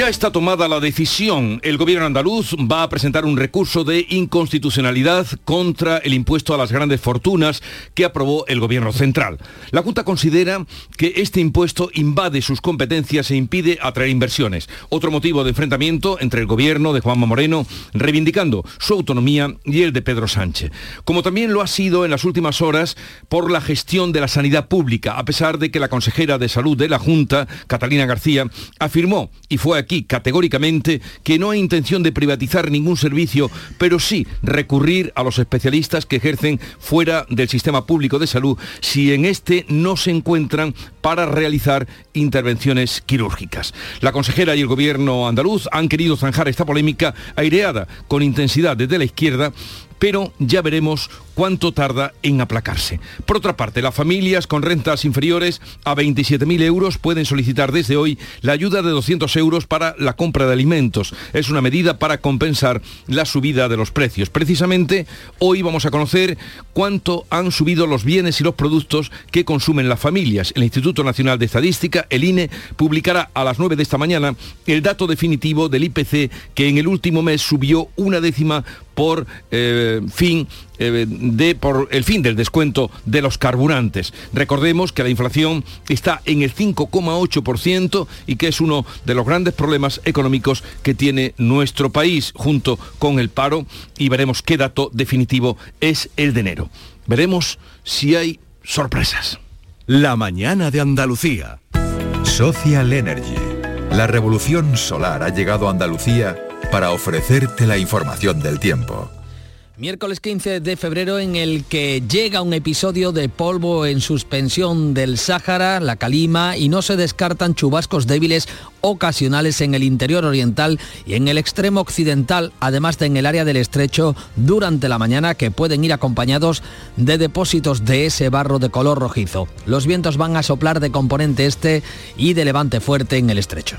Ya está tomada la decisión. El gobierno andaluz va a presentar un recurso de inconstitucionalidad contra el impuesto a las grandes fortunas que aprobó el gobierno central. La Junta considera que este impuesto invade sus competencias e impide atraer inversiones. Otro motivo de enfrentamiento entre el gobierno de Juanma Moreno, reivindicando su autonomía, y el de Pedro Sánchez. Como también lo ha sido en las últimas horas por la gestión de la sanidad pública, a pesar de que la consejera de salud de la Junta, Catalina García, afirmó y fue aquí categóricamente que no hay intención de privatizar ningún servicio, pero sí recurrir a los especialistas que ejercen fuera del sistema público de salud si en este no se encuentran para realizar intervenciones quirúrgicas. La consejera y el gobierno andaluz han querido zanjar esta polémica aireada con intensidad desde la izquierda pero ya veremos cuánto tarda en aplacarse. Por otra parte, las familias con rentas inferiores a 27.000 euros pueden solicitar desde hoy la ayuda de 200 euros para la compra de alimentos. Es una medida para compensar la subida de los precios. Precisamente hoy vamos a conocer cuánto han subido los bienes y los productos que consumen las familias. El Instituto Nacional de Estadística, el INE, publicará a las 9 de esta mañana el dato definitivo del IPC que en el último mes subió una décima por eh, fin eh, de, por el fin del descuento de los carburantes. Recordemos que la inflación está en el 5,8% y que es uno de los grandes problemas económicos que tiene nuestro país junto con el paro y veremos qué dato definitivo es el de enero. Veremos si hay sorpresas. La mañana de Andalucía. Social Energy. La revolución solar ha llegado a Andalucía para ofrecerte la información del tiempo. Miércoles 15 de febrero en el que llega un episodio de polvo en suspensión del Sáhara, la Calima, y no se descartan chubascos débiles ocasionales en el interior oriental y en el extremo occidental, además de en el área del estrecho durante la mañana que pueden ir acompañados de depósitos de ese barro de color rojizo. Los vientos van a soplar de componente este y de levante fuerte en el estrecho.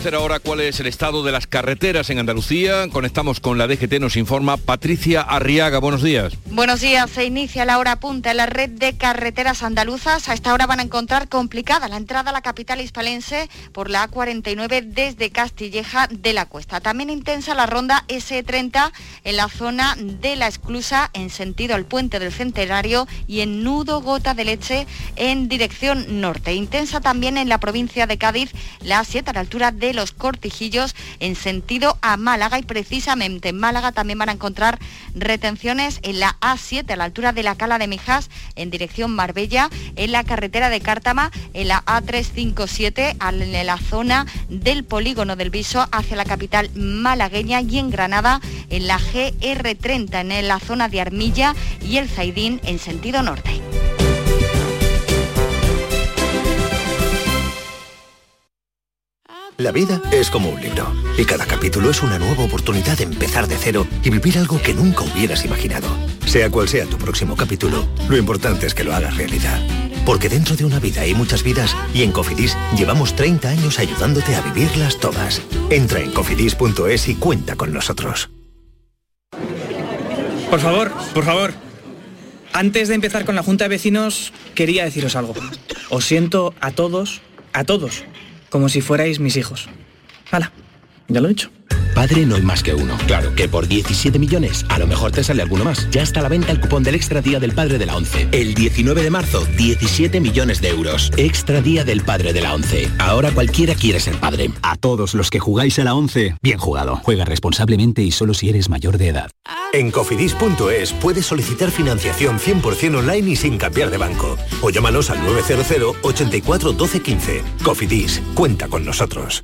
ahora cuál es el estado de las carreteras en Andalucía. Conectamos con la DGT, nos informa Patricia Arriaga. Buenos días. Buenos días. Se inicia la hora punta en la red de carreteras andaluzas. A esta hora van a encontrar complicada la entrada a la capital hispalense por la A49 desde Castilleja de la Cuesta. También intensa la ronda S30 en la zona de la esclusa en sentido al puente del Centenario y en nudo gota de leche en dirección norte. Intensa también en la provincia de Cádiz la A7 a la altura de los Cortijillos en sentido a Málaga y precisamente en Málaga también van a encontrar retenciones en la A7 a la altura de la Cala de Mijas en dirección Marbella, en la carretera de Cártama, en la A357 en la zona del polígono del Viso hacia la capital malagueña y en Granada en la GR30 en la zona de Armilla y el Zaidín en sentido norte. La vida es como un libro y cada capítulo es una nueva oportunidad de empezar de cero y vivir algo que nunca hubieras imaginado. Sea cual sea tu próximo capítulo, lo importante es que lo hagas realidad. Porque dentro de una vida hay muchas vidas y en Cofidis llevamos 30 años ayudándote a vivirlas todas. Entra en cofidis.es y cuenta con nosotros. Por favor, por favor. Antes de empezar con la Junta de Vecinos, quería deciros algo. Os siento a todos, a todos como si fuerais mis hijos. Hala, ya lo he dicho. Padre no hay más que uno. Claro, que por 17 millones a lo mejor te sale alguno más. Ya está a la venta el cupón del Extra Día del Padre de la ONCE. El 19 de marzo, 17 millones de euros. Extra Día del Padre de la ONCE. Ahora cualquiera quiere ser padre. A todos los que jugáis a la ONCE, bien jugado. Juega responsablemente y solo si eres mayor de edad. En cofidis.es puedes solicitar financiación 100% online y sin cambiar de banco. O llámanos al 900 84 12 15. Cofidis, cuenta con nosotros.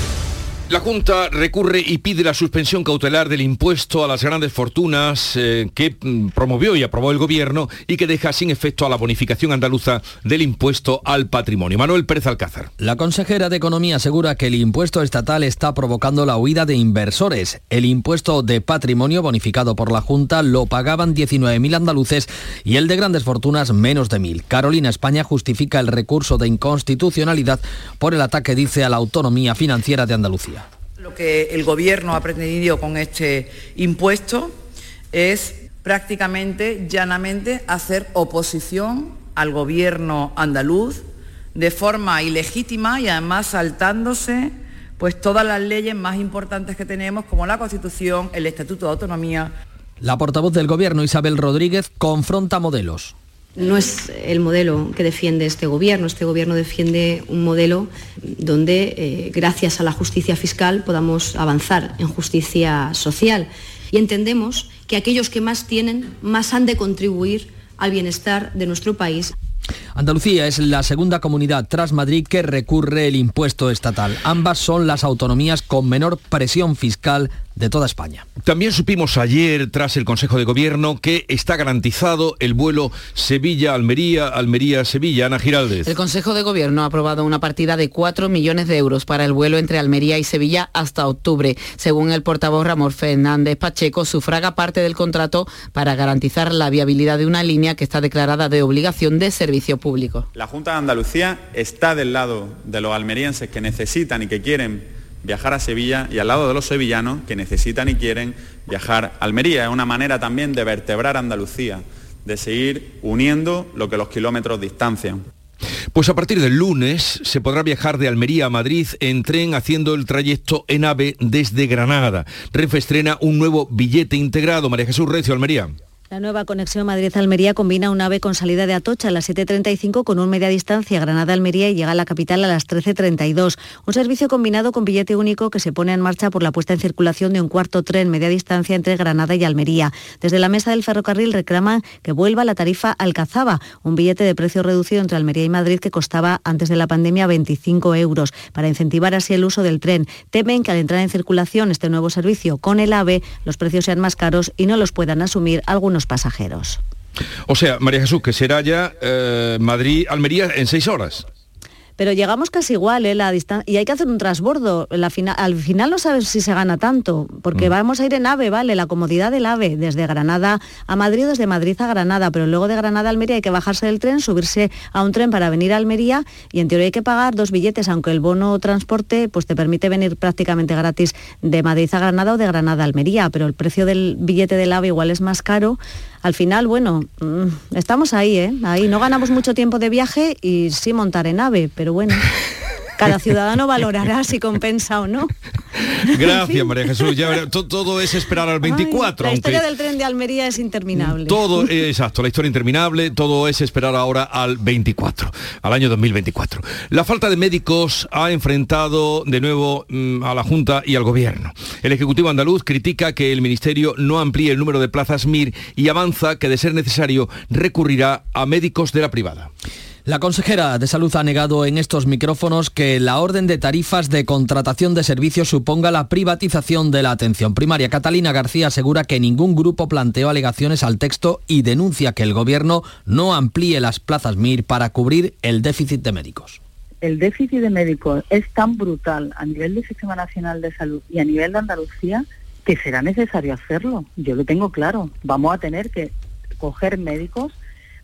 La Junta recurre y pide la suspensión cautelar del impuesto a las grandes fortunas eh, que mm, promovió y aprobó el Gobierno y que deja sin efecto a la bonificación andaluza del impuesto al patrimonio. Manuel Pérez Alcázar. La consejera de Economía asegura que el impuesto estatal está provocando la huida de inversores. El impuesto de patrimonio bonificado por la Junta lo pagaban 19.000 andaluces y el de grandes fortunas menos de 1.000. Carolina España justifica el recurso de inconstitucionalidad por el ataque, dice, a la autonomía financiera de Andalucía. Lo que el Gobierno ha pretendido con este impuesto es prácticamente, llanamente, hacer oposición al Gobierno andaluz de forma ilegítima y además saltándose pues todas las leyes más importantes que tenemos, como la Constitución, el Estatuto de Autonomía. La portavoz del Gobierno, Isabel Rodríguez, confronta modelos. No es el modelo que defiende este gobierno. Este gobierno defiende un modelo donde, eh, gracias a la justicia fiscal, podamos avanzar en justicia social. Y entendemos que aquellos que más tienen, más han de contribuir al bienestar de nuestro país. Andalucía es la segunda comunidad tras Madrid que recurre el impuesto estatal. Ambas son las autonomías con menor presión fiscal de toda España. También supimos ayer, tras el Consejo de Gobierno, que está garantizado el vuelo Sevilla-Almería, Almería-Sevilla. Ana Giraldez. El Consejo de Gobierno ha aprobado una partida de 4 millones de euros para el vuelo entre Almería y Sevilla hasta octubre. Según el portavoz Ramón Fernández Pacheco, sufraga parte del contrato para garantizar la viabilidad de una línea que está declarada de obligación de servicio público. La Junta de Andalucía está del lado de los almerienses que necesitan y que quieren viajar a Sevilla y al lado de los sevillanos que necesitan y quieren viajar a Almería. Es una manera también de vertebrar Andalucía, de seguir uniendo lo que los kilómetros distancian. Pues a partir del lunes se podrá viajar de Almería a Madrid en tren haciendo el trayecto en AVE desde Granada. Renfe estrena un nuevo billete integrado. María Jesús Recio, Almería. La nueva conexión Madrid-Almería combina un ave con salida de Atocha a las 7.35 con un media distancia Granada-Almería y llega a la capital a las 13.32. Un servicio combinado con billete único que se pone en marcha por la puesta en circulación de un cuarto tren media distancia entre Granada y Almería. Desde la mesa del ferrocarril reclaman que vuelva la tarifa Alcazaba, un billete de precio reducido entre Almería y Madrid que costaba antes de la pandemia 25 euros, para incentivar así el uso del tren. Temen que al entrar en circulación este nuevo servicio con el AVE, los precios sean más caros y no los puedan asumir algunos pasajeros. O sea, María Jesús, que será ya eh, Madrid-Almería en seis horas pero llegamos casi igual, ¿eh? la y hay que hacer un transbordo. La al final no sabes si se gana tanto, porque mm. vamos a ir en AVE, ¿vale? La comodidad del AVE, desde Granada a Madrid, desde Madrid a Granada, pero luego de Granada a Almería hay que bajarse del tren, subirse a un tren para venir a Almería y en teoría hay que pagar dos billetes, aunque el bono transporte pues te permite venir prácticamente gratis de Madrid a Granada o de Granada a Almería, pero el precio del billete del AVE igual es más caro al final, bueno, mm, estamos ahí, ¿eh? Ahí no ganamos mucho tiempo de viaje y sí montar en ave, pero bueno. Cada ciudadano valorará si compensa o no. Gracias, María Jesús. todo, es esperar al 24. la historia del tren de Almería es interminable. Todo, eh, exacto, la historia interminable, todo es esperar ahora al 24, al año 2024. La falta de médicos ha enfrentado de nuevo mm, a la Junta y al Gobierno. El Ejecutivo andaluz critica que el Ministerio no amplíe el número de plazas MIR y avanza que de ser necesario recurrirá a médicos de la privada. La consejera de Salud ha negado en estos micrófonos que la orden de tarifas de contratación de servicios suponga la privatización de la atención primaria. Catalina García asegura que ningún grupo planteó alegaciones al texto y denuncia que el Gobierno no amplíe las plazas MIR para cubrir el déficit de médicos. El déficit de médicos es tan brutal a nivel del Sistema Nacional de Salud y a nivel de Andalucía que será necesario hacerlo. Yo lo tengo claro. Vamos a tener que coger médicos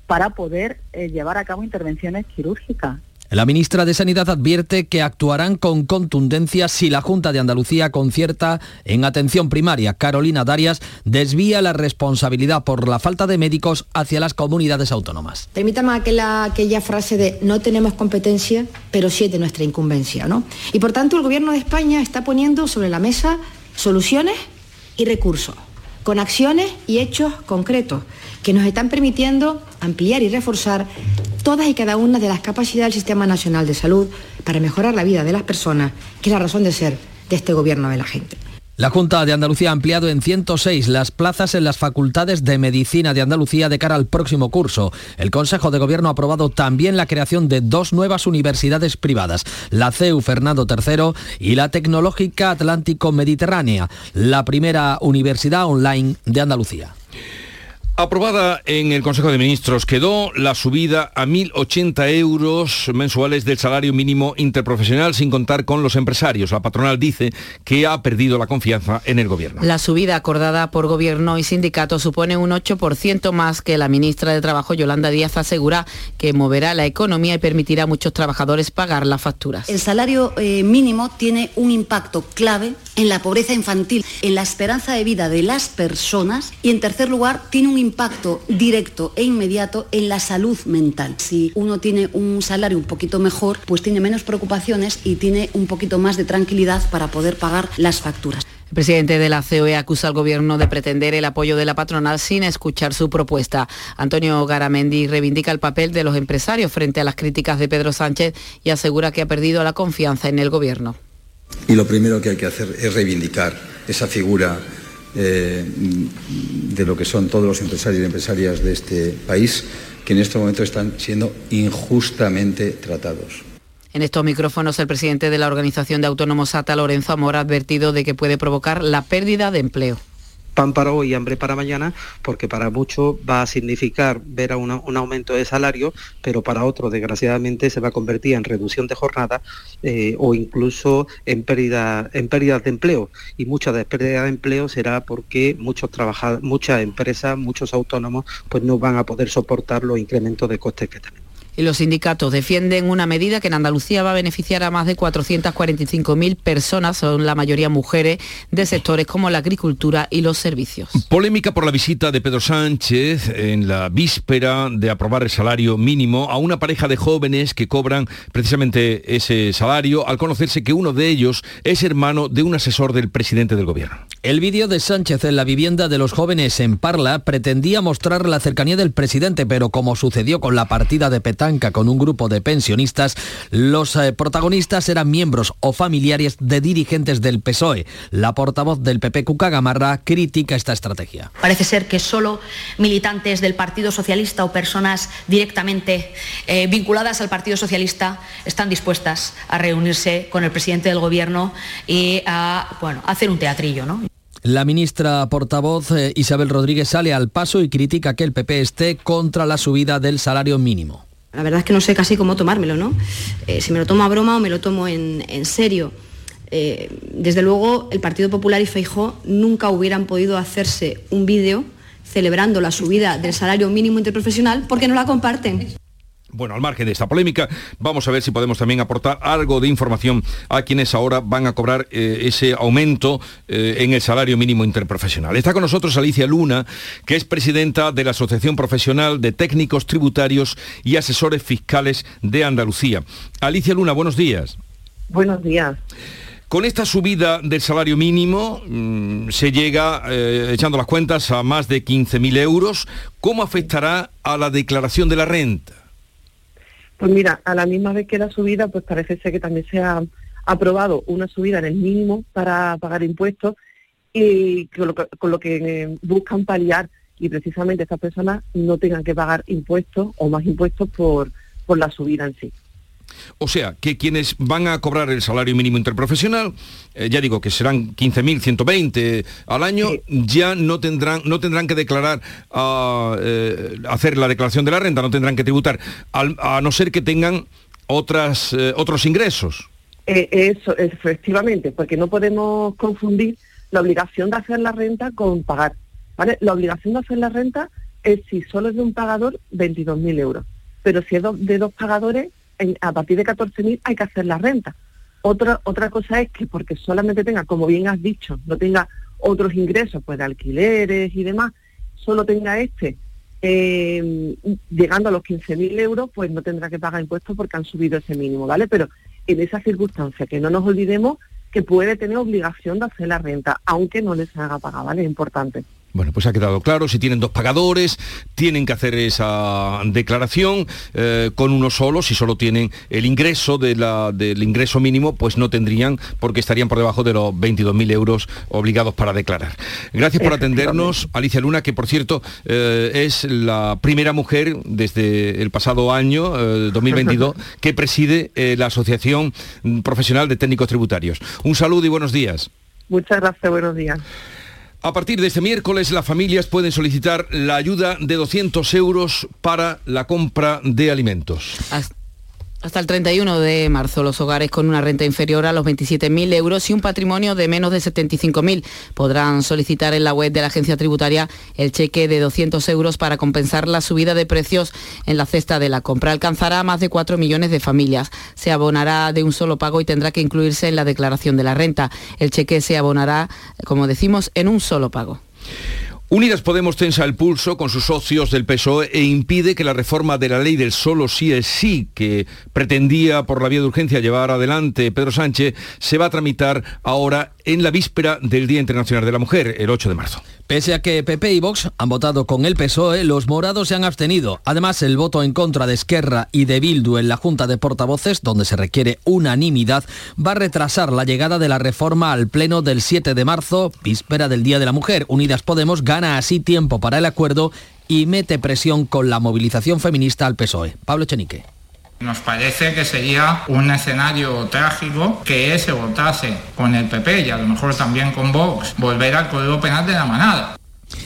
para poder eh, llevar a cabo intervenciones quirúrgicas. La ministra de Sanidad advierte que actuarán con contundencia si la Junta de Andalucía concierta en atención primaria. Carolina Darias desvía la responsabilidad por la falta de médicos hacia las comunidades autónomas. Permítame aquella, aquella frase de no tenemos competencia, pero sí es de nuestra incumbencia. ¿no? Y por tanto el Gobierno de España está poniendo sobre la mesa soluciones y recursos, con acciones y hechos concretos que nos están permitiendo ampliar y reforzar todas y cada una de las capacidades del Sistema Nacional de Salud para mejorar la vida de las personas, que es la razón de ser de este gobierno de la gente. La Junta de Andalucía ha ampliado en 106 las plazas en las facultades de Medicina de Andalucía de cara al próximo curso. El Consejo de Gobierno ha aprobado también la creación de dos nuevas universidades privadas, la CEU Fernando III y la Tecnológica Atlántico Mediterránea, la primera universidad online de Andalucía. Aprobada en el Consejo de Ministros quedó la subida a 1.080 euros mensuales del salario mínimo interprofesional sin contar con los empresarios. La patronal dice que ha perdido la confianza en el gobierno. La subida acordada por gobierno y sindicatos supone un 8% más que la ministra de Trabajo Yolanda Díaz asegura que moverá la economía y permitirá a muchos trabajadores pagar las facturas. El salario eh, mínimo tiene un impacto clave en la pobreza infantil, en la esperanza de vida de las personas y en tercer lugar tiene un impacto directo e inmediato en la salud mental. Si uno tiene un salario un poquito mejor, pues tiene menos preocupaciones y tiene un poquito más de tranquilidad para poder pagar las facturas. El presidente de la COE acusa al gobierno de pretender el apoyo de la patronal sin escuchar su propuesta. Antonio Garamendi reivindica el papel de los empresarios frente a las críticas de Pedro Sánchez y asegura que ha perdido la confianza en el gobierno. Y lo primero que hay que hacer es reivindicar esa figura eh, de lo que son todos los empresarios y empresarias de este país que en este momento están siendo injustamente tratados. En estos micrófonos, el presidente de la Organización de Autónomos ATA, Lorenzo Amor, ha advertido de que puede provocar la pérdida de empleo pan para hoy y hambre para mañana, porque para muchos va a significar ver a un aumento de salario, pero para otros, desgraciadamente, se va a convertir en reducción de jornada eh, o incluso en pérdida, en pérdidas de empleo. Y mucha de pérdida de empleo será porque muchos muchas empresas, muchos autónomos, pues no van a poder soportar los incrementos de costes que tenemos y los sindicatos defienden una medida que en Andalucía va a beneficiar a más de 445.000 personas, son la mayoría mujeres, de sectores como la agricultura y los servicios. Polémica por la visita de Pedro Sánchez en la víspera de aprobar el salario mínimo a una pareja de jóvenes que cobran precisamente ese salario al conocerse que uno de ellos es hermano de un asesor del presidente del gobierno. El vídeo de Sánchez en la vivienda de los jóvenes en Parla pretendía mostrar la cercanía del presidente, pero como sucedió con la partida de Con un grupo de pensionistas, los eh, protagonistas eran miembros o familiares de dirigentes del PSOE. La portavoz del PP, Cuca Gamarra, critica esta estrategia. Parece ser que solo militantes del Partido Socialista o personas directamente eh, vinculadas al Partido Socialista están dispuestas a reunirse con el presidente del Gobierno y a bueno, hacer un teatrillo. ¿no? La ministra portavoz eh, Isabel Rodríguez sale al paso y critica que el PP esté contra la subida del salario mínimo. La verdad es que no sé casi cómo tomármelo, ¿no? Eh, si me lo tomo a broma o me lo tomo en, serio. Eh, desde luego, el Partido Popular y Feijó nunca hubieran podido hacerse un vídeo celebrando la subida del salario mínimo interprofesional porque no la comparten. Bueno, al margen de esta polémica, vamos a ver si podemos también aportar algo de información a quienes ahora van a cobrar eh, ese aumento eh, en el salario mínimo interprofesional. Está con nosotros Alicia Luna, que es presidenta de la Asociación Profesional de Técnicos Tributarios y Asesores Fiscales de Andalucía. Alicia Luna, buenos días. Buenos días. Con esta subida del salario mínimo mm, se llega, eh, echando las cuentas, a más de 15.000 euros. ¿Cómo afectará a la declaración de la renta? Pues mira, a la misma vez que la subida, pues parece ser que también se ha aprobado una subida en el mínimo para pagar impuestos y con lo que, eh, buscan paliar y precisamente estas personas no tengan que pagar impuestos o más impuestos por, por la subida en sí. O sea, que quienes van a cobrar el salario mínimo interprofesional, eh, ya digo que serán 15.120 al año, ya no tendrán, no tendrán que declarar, eh, hacer la declaración de la renta, no tendrán que tributar, a no ser que tengan otras, eh, otros ingresos. eso, efectivamente, porque no podemos confundir la obligación de hacer la renta con pagar. ¿vale? La obligación de hacer la renta es si solo es de un pagador 22.000 euros, pero si es de dos pagadores a partir de 14.000 hay que hacer la renta. Otra, otra cosa es que porque solamente tenga, como bien has dicho, no tenga otros ingresos, pues de alquileres y demás, solo tenga este, eh, llegando a los 15.000 euros, pues no tendrá que pagar impuestos porque han subido ese mínimo, ¿vale? Pero en esa circunstancia, que no nos olvidemos que puede tener obligación de hacer la renta, aunque no les haga pagar, ¿vale? Es importante. Bueno, pues ha quedado claro, si tienen dos pagadores, tienen que hacer esa declaración eh, con uno solo, si solo tienen el ingreso de la, del ingreso mínimo, pues no tendrían, porque estarían por debajo de los 22.000 euros obligados para declarar. Gracias por atendernos, Alicia Luna, que por cierto eh, es la primera mujer desde el pasado año, 2022, eh, que preside la Asociación Profesional de Técnicos Tributarios. Un saludo y buenos días. Muchas gracias, buenos días. A partir de este miércoles, las familias pueden solicitar la ayuda de 200 euros para la compra de alimentos. Hasta el 31 de marzo, los hogares con una renta inferior a los 27.000 euros y un patrimonio de menos de 75.000 podrán solicitar en la web de la agencia tributaria el cheque de 200 euros para compensar la subida de precios en la cesta de la compra. Alcanzará más de 4 millones de familias. Se abonará de un solo pago y tendrá que incluirse en la declaración de la renta. El cheque se abonará, como decimos, en un solo pago. Unidas Podemos tensa el pulso con sus socios del PSOE e impide que la reforma de la ley del solo sí es sí, que pretendía por la vía de urgencia llevar adelante Pedro Sánchez, se va a tramitar ahora en la víspera del Día Internacional de la Mujer, el 8 de marzo. Pese a que PP y Vox han votado con el PSOE, los morados se han abstenido. Además, el voto en contra de Esquerra y de Bildu en la Junta de Portavoces, donde se requiere unanimidad, va a retrasar la llegada de la reforma al Pleno del 7 de marzo, víspera del Día de la Mujer. Unidas Podemos gana así tiempo para el acuerdo y mete presión con la movilización feminista al PSOE. Pablo Chenique. Nos parece que sería un escenario trágico que se votase con el PP y a lo mejor también con Vox volver al Código Penal de la manada.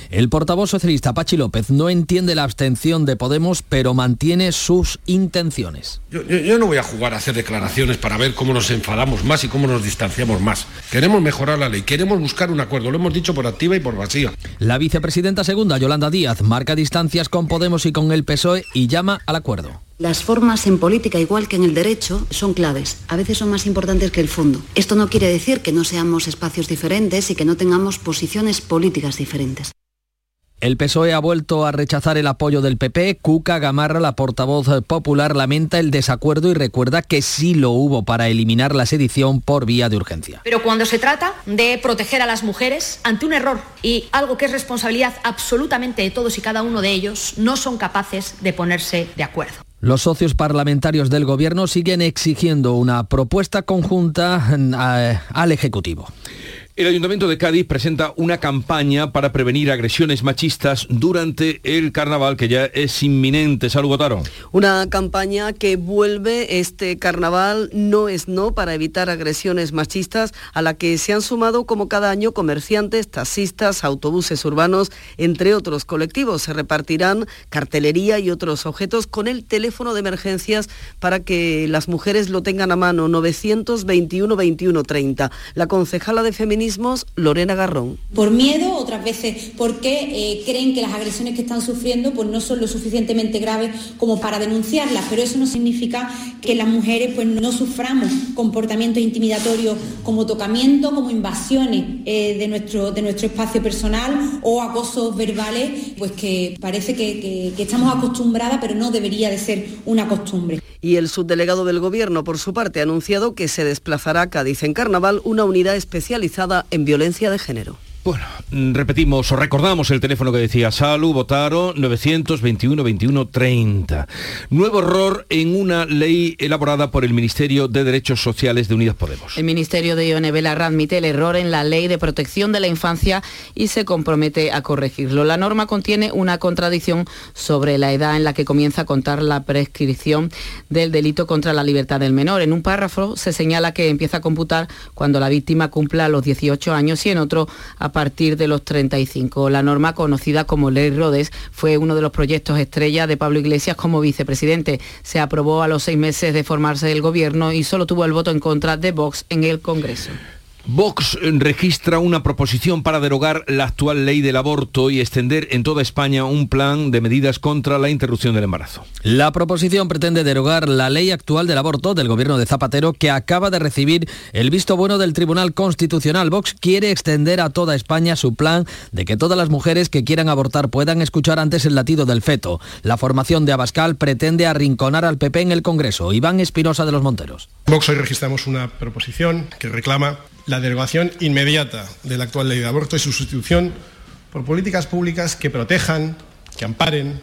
El portavoz socialista Pachi López no entiende la abstención de Podemos, pero mantiene sus intenciones. Yo, no voy a jugar a hacer declaraciones para ver cómo nos enfadamos más y cómo nos distanciamos más. Queremos mejorar la ley, queremos buscar un acuerdo, lo hemos dicho por activa y por vacía. La vicepresidenta segunda, Yolanda Díaz, marca distancias con Podemos y con el PSOE y llama al acuerdo. Las formas en política, igual que en el derecho, son claves. A veces son más importantes que el fondo. Esto no quiere decir que no seamos espacios diferentes y que no tengamos posiciones políticas diferentes. El PSOE ha vuelto a rechazar el apoyo del PP. Cuca Gamarra, la portavoz popular, lamenta el desacuerdo y recuerda que sí lo hubo para eliminar la sedición por vía de urgencia. Pero cuando se trata de proteger a las mujeres ante un error y algo que es responsabilidad absolutamente de todos y cada uno de ellos, no son capaces de ponerse de acuerdo. Los socios parlamentarios del Gobierno siguen exigiendo una propuesta conjunta eh, al Ejecutivo. El Ayuntamiento de Cádiz presenta una campaña para prevenir agresiones machistas durante el carnaval que ya es inminente. Salud, Gotaro. Una campaña que vuelve este carnaval no es no para evitar agresiones machistas a la que se han sumado como cada año comerciantes, taxistas, autobuses urbanos, entre otros colectivos. Se repartirán cartelería y otros objetos con el teléfono de emergencias para que las mujeres lo tengan a mano 921 21 30. La concejala de Feminismo Lorena Garrón. Por miedo, otras veces porque eh, creen que las agresiones que están sufriendo pues, no son lo suficientemente graves como para denunciarlas, pero eso no significa que las mujeres pues, no suframos comportamientos intimidatorios como tocamiento, como invasiones eh, de, nuestro, de nuestro espacio personal o acosos verbales, pues que parece que, que estamos acostumbradas, pero no debería de ser una costumbre. Y el subdelegado del Gobierno, por su parte, ha anunciado que se desplazará a Cádiz en Carnaval una unidad especializada en violencia de género. Bueno, mm, repetimos o recordamos el teléfono que decía Salu, votaron 921 21 30. Nuevo error en una ley elaborada por el Ministerio de Derechos Sociales de Unidas Podemos. El Ministerio de Ione Belarra admite el error en la ley de protección de la infancia y se compromete a corregirlo. La norma contiene una contradicción sobre la edad en la que comienza a contar la prescripción del delito contra la libertad del menor. En un párrafo se señala que empieza a computar cuando la víctima cumpla los 18 años y en otro a a partir de los 35. La norma conocida como Ley Rodes fue uno de los proyectos estrella de Pablo Iglesias como vicepresidente. Se aprobó a los seis meses de formarse el gobierno y solo tuvo el voto en contra de Vox en el Congreso. Vox registra una proposición para derogar la actual ley del aborto y extender en toda España un plan de medidas contra la interrupción del embarazo. La proposición pretende derogar la ley actual del aborto del gobierno de Zapatero que acaba de recibir el visto bueno del Tribunal Constitucional. Vox quiere extender a toda España su plan de que todas las mujeres que quieran abortar puedan escuchar antes el latido del feto. La formación de Abascal pretende arrinconar al PP en el Congreso. Iván Espinosa de los Monteros. Vox hoy registramos una proposición que reclama la derogación inmediata de la actual ley de aborto y su sustitución por políticas públicas que protejan, que amparen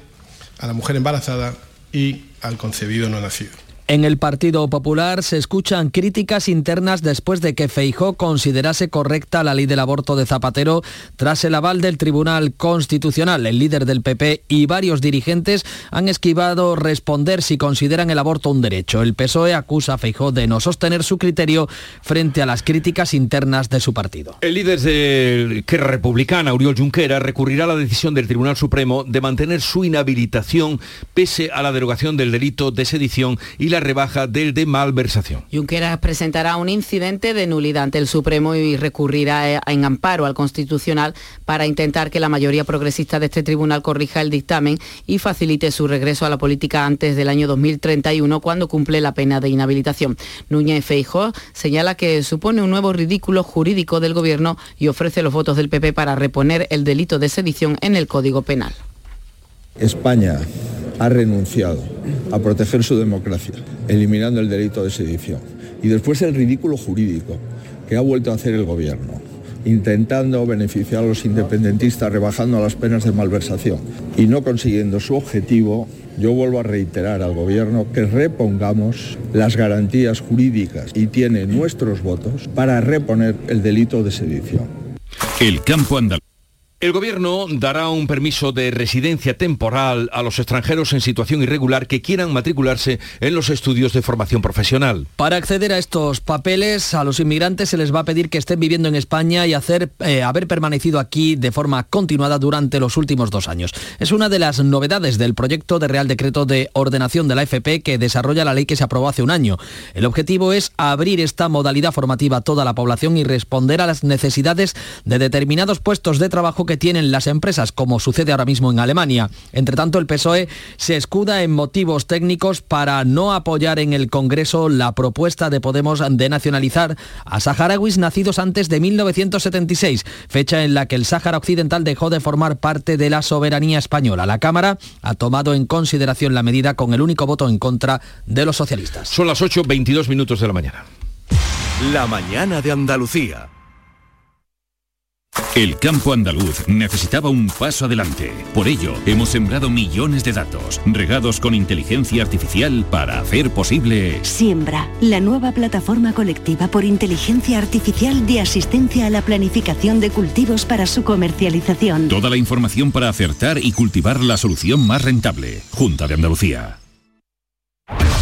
a la mujer embarazada y al concebido no nacido. En el Partido Popular se escuchan críticas internas después de que Feijó considerase correcta la ley del aborto de Zapatero tras el aval del Tribunal Constitucional. El líder del PP y varios dirigentes han esquivado responder si consideran el aborto un derecho. El PSOE acusa a Feijó de no sostener su criterio frente a las críticas internas de su partido. El líder de que republicana, Oriol Junquera, recurrirá a la decisión del Tribunal Supremo de mantener su inhabilitación pese a la derogación del delito de sedición y la rebaja del de malversación. Junqueras presentará un incidente de nulidad ante el Supremo y recurrirá eh, en amparo al Constitucional para intentar que la mayoría progresista de este tribunal corrija el dictamen y facilite su regreso a la política antes del año 2031 cuando cumple la pena de inhabilitación. Núñez Feijó señala que supone un nuevo ridículo jurídico del gobierno y ofrece los votos del PP para reponer el delito de sedición en el Código Penal. España ha renunciado a proteger su democracia, eliminando el delito de sedición. Y después el ridículo jurídico que ha vuelto a hacer el gobierno, intentando beneficiar a los independentistas rebajando las penas de malversación y no consiguiendo su objetivo, yo vuelvo a reiterar al gobierno que repongamos las garantías jurídicas y tiene nuestros votos para reponer el delito de sedición. El campo andaluz. El Gobierno dará un permiso de residencia temporal a los extranjeros en situación irregular que quieran matricularse en los estudios de formación profesional. Para acceder a estos papeles, a los inmigrantes se les va a pedir que estén viviendo en España y eh, haber permanecido aquí de forma continuada durante los últimos dos años. Es una de las novedades del proyecto de Real Decreto de Ordenación de la FP que desarrolla la ley que se aprobó hace un año. El objetivo es abrir esta modalidad formativa a toda la población y responder a las necesidades de determinados puestos de trabajo que tienen las empresas, como sucede ahora mismo en Alemania. Entre tanto, el PSOE se escuda en motivos técnicos para no apoyar en el Congreso la propuesta de Podemos de nacionalizar a saharauis nacidos antes de 1976, fecha en la que el Sáhara Occidental dejó de formar parte de la soberanía española. La Cámara ha tomado en consideración la medida con el único voto en contra de los socialistas. Son las 8.22 minutos de la mañana. La mañana de Andalucía. El campo andaluz necesitaba un paso adelante. Por ello, hemos sembrado millones de datos, regados con inteligencia artificial para hacer posible... Siembra, la nueva plataforma colectiva por inteligencia artificial de asistencia a la planificación de cultivos para su comercialización. Toda la información para acertar y cultivar la solución más rentable. Junta de Andalucía.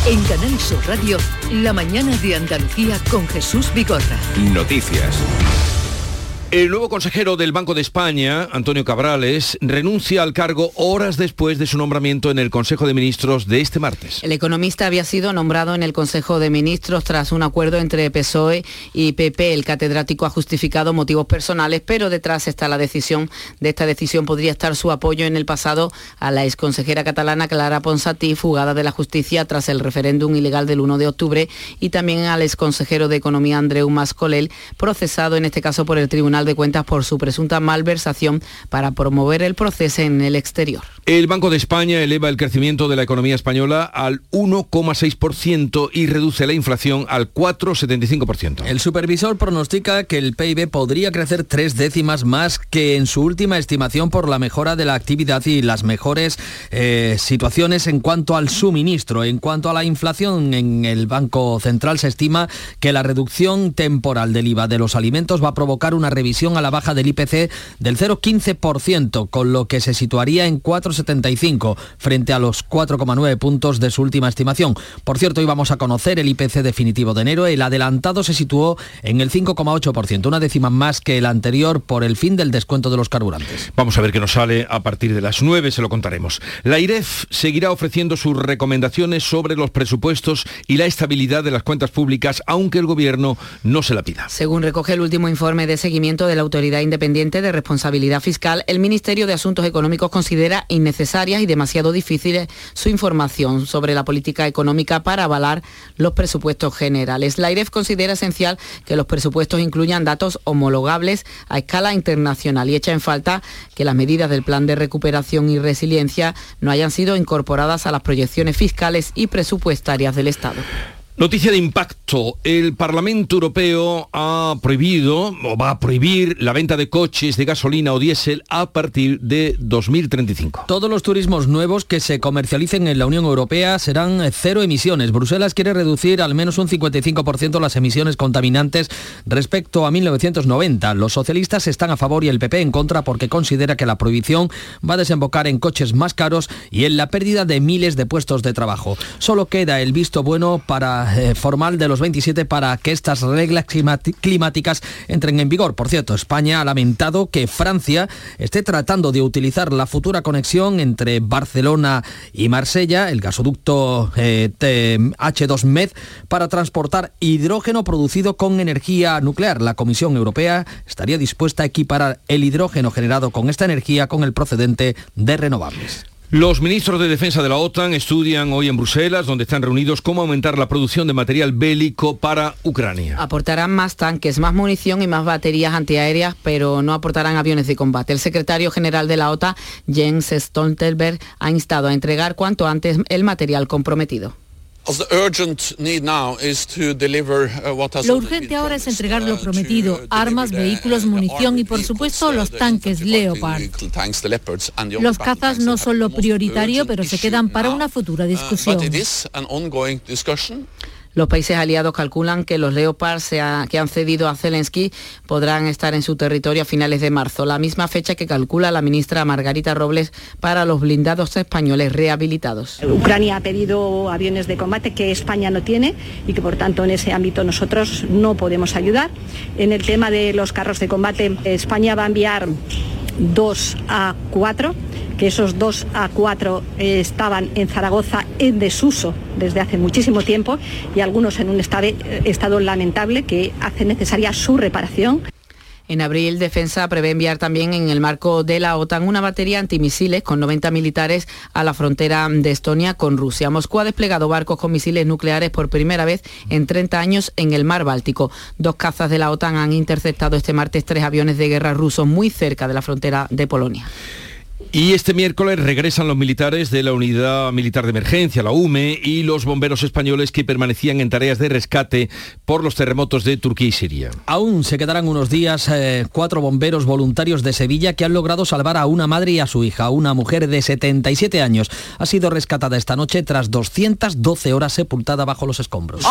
En Canal Sur Radio, la mañana de Andalucía con Jesús Vigorra. Noticias. El nuevo consejero del Banco de España, Antonio Cabrales, renuncia al cargo horas después de su nombramiento en el Consejo de Ministros de este martes. El economista había sido nombrado en el Consejo de Ministros tras un acuerdo entre PSOE y PP. El catedrático ha justificado motivos personales, pero detrás está la decisión. De esta decisión podría estar su apoyo en el pasado a la exconsejera catalana Clara Ponsatí, fugada de la justicia tras el referéndum ilegal del 1 de octubre, y también al exconsejero de Economía Andreu Mascolel, procesado en este caso por el Tribunal de Cuentas por su presunta malversación para promover el proceso en el exterior. El Banco de España eleva el crecimiento de la economía española al 1,6% y reduce la inflación al 4,75%. El supervisor pronostica que el PIB podría crecer tres décimas más que en su última estimación por la mejora de la actividad y las mejores eh, situaciones en cuanto al suministro. En cuanto a la inflación, en el Banco Central se estima que la reducción temporal del IVA de los alimentos va a provocar una revisión a la baja del IPC del 0,15%, con lo que se situaría en 4 4,75 frente a los 4,9 puntos de su última estimación. Por cierto, hoy vamos a conocer el IPC definitivo de enero. El adelantado se situó en el 5,8%, una décima más que el anterior por el fin del descuento de los carburantes. Vamos a ver qué nos sale a partir de las 9, se lo contaremos. La IREF seguirá ofreciendo sus recomendaciones sobre los presupuestos y la estabilidad de las cuentas públicas, aunque el Gobierno no se la pida. Según recoge el último informe de seguimiento de la Autoridad Independiente de Responsabilidad Fiscal, el Ministerio de Asuntos Económicos considera innecesarias y demasiado difíciles su información sobre la política económica para avalar los presupuestos generales. La IREF considera esencial que los presupuestos incluyan datos homologables a escala internacional y echa en falta que las medidas del Plan de Recuperación y Resiliencia no hayan sido incorporadas a las proyecciones fiscales y presupuestarias del Estado. Noticia de impacto. El Parlamento Europeo ha prohibido o va a prohibir la venta de coches de gasolina o diésel a partir de 2035. Todos los turismos nuevos que se comercialicen en la Unión Europea serán cero emisiones. Bruselas quiere reducir al menos un 55% las emisiones contaminantes respecto a 1990. Los socialistas están a favor y el PP en contra porque considera que la prohibición va a desembocar en coches más caros y en la pérdida de miles de puestos de trabajo. Solo queda el visto bueno para eh, formal de los 27 para que estas reglas climáticas entren en vigor. Por cierto, España ha lamentado que Francia esté tratando de utilizar la futura conexión entre Barcelona y Marsella, el gasoducto eh, H2Med, para transportar hidrógeno producido con energía nuclear. La Comisión Europea estaría dispuesta a equiparar el hidrógeno generado con esta energía con el procedente de renovables. Los ministros de Defensa de la OTAN estudian hoy en Bruselas, donde están reunidos, cómo aumentar la producción de material bélico para Ucrania. Aportarán más tanques, más munición y más baterías antiaéreas, pero no aportarán aviones de combate. El secretario general de la OTAN, Jens Stoltenberg, ha instado a entregar cuanto antes el material comprometido. Lo urgente ahora es entregar lo prometido, armas, vehículos, munición y por supuesto los tanques Leopard. Los cazas no son lo prioritario, pero se quedan para una futura uh, discusión. Los países aliados calculan que los Leopard que han cedido a Zelensky podrán estar en su territorio a finales de marzo, la misma fecha que calcula la ministra Margarita Robles para los blindados españoles rehabilitados. Ucrania ha pedido aviones de combate que España no tiene y que por tanto en ese ámbito nosotros no podemos ayudar. En el tema de los carros de combate, España va a enviar dos a cuatro que esos dos a cuatro eh, estaban en Zaragoza en desuso desde hace muchísimo tiempo y algunos en un eh, estado lamentable que hace necesaria su reparación. En abril, Defensa prevé enviar también en el marco de la OTAN una batería antimisiles con 90 militares a la frontera de Estonia con Rusia. Moscú ha desplegado barcos con misiles nucleares por primera vez en 30 años en el mar Báltico. Dos cazas de la OTAN han interceptado este martes tres aviones de guerra rusos muy cerca de la frontera de Polonia. Y este miércoles regresan los militares de la Unidad Militar de Emergencia, la UME, y los bomberos españoles que permanecían en tareas de rescate por los terremotos de Turquía y Siria. Aún se quedarán unos días eh, cuatro bomberos voluntarios de Sevilla que han logrado salvar a una madre y a su hija, una mujer de 77 años. Ha sido rescatada esta noche tras 212 horas sepultada bajo los escombros.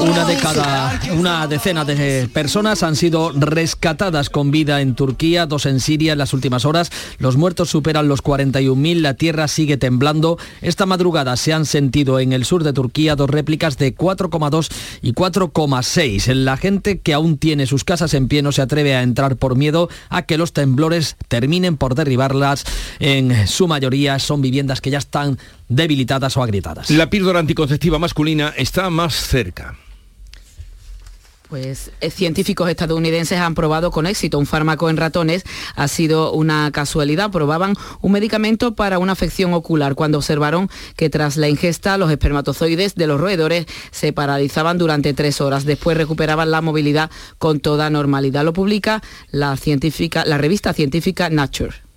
Una de cada, una decena de personas han sido rescatadas rescatadas con vida en Turquía, dos en Siria en las últimas horas. Los muertos superan los 41.000, la tierra sigue temblando. Esta madrugada se han sentido en el sur de Turquía dos réplicas de 4,2 y 4,6. La gente que aún tiene sus casas en pie no se atreve a entrar por miedo a que los temblores terminen por derribarlas. En su mayoría son viviendas que ya están debilitadas o agrietadas. La píldora anticonceptiva masculina está más cerca. Pues eh, científicos estadounidenses han probado con éxito un fármaco en ratones. Ha sido una casualidad. Probaban un medicamento para una afección ocular cuando observaron que tras la ingesta los espermatozoides de los roedores se paralizaban durante tres horas. Después recuperaban la movilidad con toda normalidad. Lo publica la, científica, la revista científica Nature.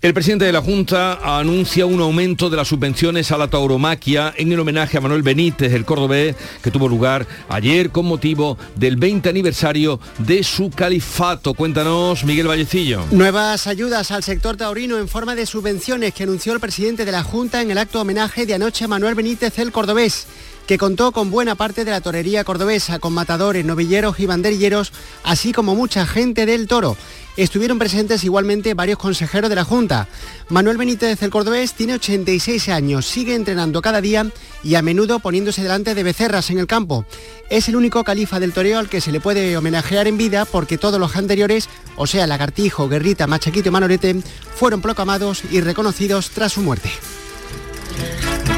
El presidente de la Junta anuncia un aumento de las subvenciones a la tauromaquia en el homenaje a Manuel Benítez, el cordobés, que tuvo lugar ayer con motivo del 20 aniversario de su califato. Cuéntanos, Miguel Vallecillo. Nuevas ayudas al sector taurino en forma de subvenciones que anunció el presidente de la Junta en el acto homenaje de anoche a Manuel Benítez, el cordobés. Que contó con buena parte de la torería cordobesa, con matadores, novilleros y banderilleros, así como mucha gente del toro. Estuvieron presentes igualmente varios consejeros de la Junta. Manuel Benítez el Cordobés tiene 86 años, sigue entrenando cada día y a menudo poniéndose delante de becerras en el campo. Es el único califa del toreo al que se le puede homenajear en vida porque todos los anteriores, o sea, Lagartijo, Guerrita, Machaquito y Manorete, fueron proclamados y reconocidos tras su muerte.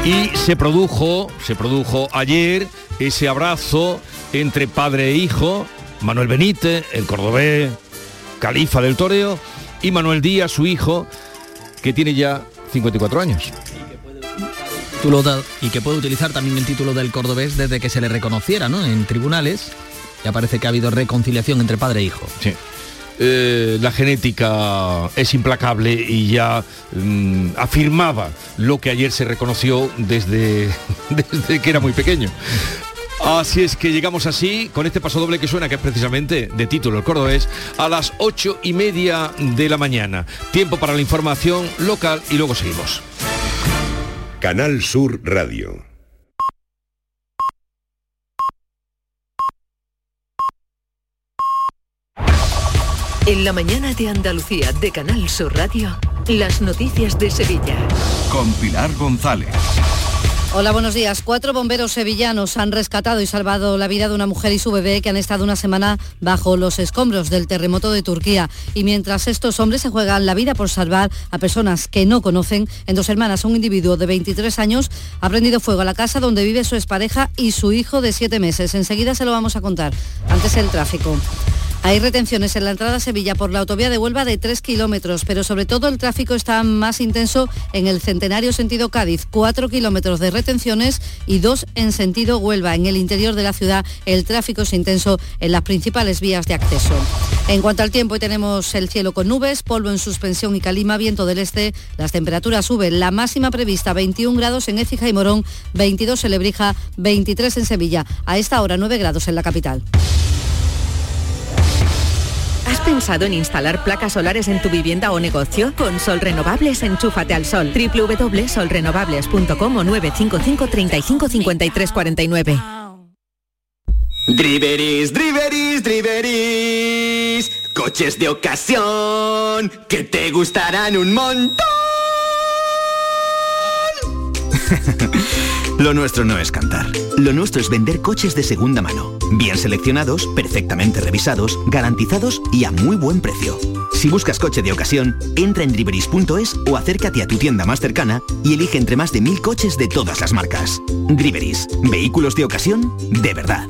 Y se produjo, se produjo ayer ese abrazo entre padre e hijo, Manuel Benítez, el cordobés, califa del toreo, y Manuel Díaz, su hijo, que tiene ya 54 años. Y que puede utilizar también el título del cordobés desde que se le reconociera ¿no? en tribunales. Ya parece que ha habido reconciliación entre padre e hijo. Sí. Eh, la genética es implacable y ya mm, afirmaba lo que ayer se reconoció desde, desde que era muy pequeño. Así es que llegamos así, con este paso doble que suena, que es precisamente de título el cordobés, a las ocho y media de la mañana. Tiempo para la información local y luego seguimos. Canal Sur Radio. En la mañana de Andalucía de Canal Sur Radio, las noticias de Sevilla. Con Pilar González. Hola, buenos días. Cuatro bomberos sevillanos han rescatado y salvado la vida de una mujer y su bebé que han estado una semana bajo los escombros del terremoto de Turquía. Y mientras estos hombres se juegan la vida por salvar a personas que no conocen, en dos hermanas un individuo de 23 años ha prendido fuego a la casa donde vive su expareja y su hijo de 7 meses. Enseguida se lo vamos a contar. Antes el tráfico. Hay retenciones en la entrada a Sevilla por la autovía de Huelva de 3 kilómetros, pero sobre todo el tráfico está más intenso en el centenario sentido Cádiz, 4 kilómetros de retenciones y 2 en sentido Huelva. En el interior de la ciudad el tráfico es intenso en las principales vías de acceso. En cuanto al tiempo, tenemos el cielo con nubes, polvo en suspensión y calima, viento del este. Las temperaturas suben. La máxima prevista 21 grados en Écija y Morón, 22 en Lebrija, 23 en Sevilla. A esta hora 9 grados en la capital. ¿Has pensado en instalar placas solares en tu vivienda o negocio? Con Sol Renovables, enchúfate al sol. www.solrenovables.com o 955 35 53 49. Driveris, driveris, driveris. Coches de ocasión que te gustarán un montón. Lo nuestro no es cantar. Lo nuestro es vender coches de segunda mano. Bien seleccionados, perfectamente revisados, garantizados y a muy buen precio. Si buscas coche de ocasión, entra en driveris.es o acércate a tu tienda más cercana y elige entre más de mil coches de todas las marcas. Driveris. Vehículos de ocasión de verdad.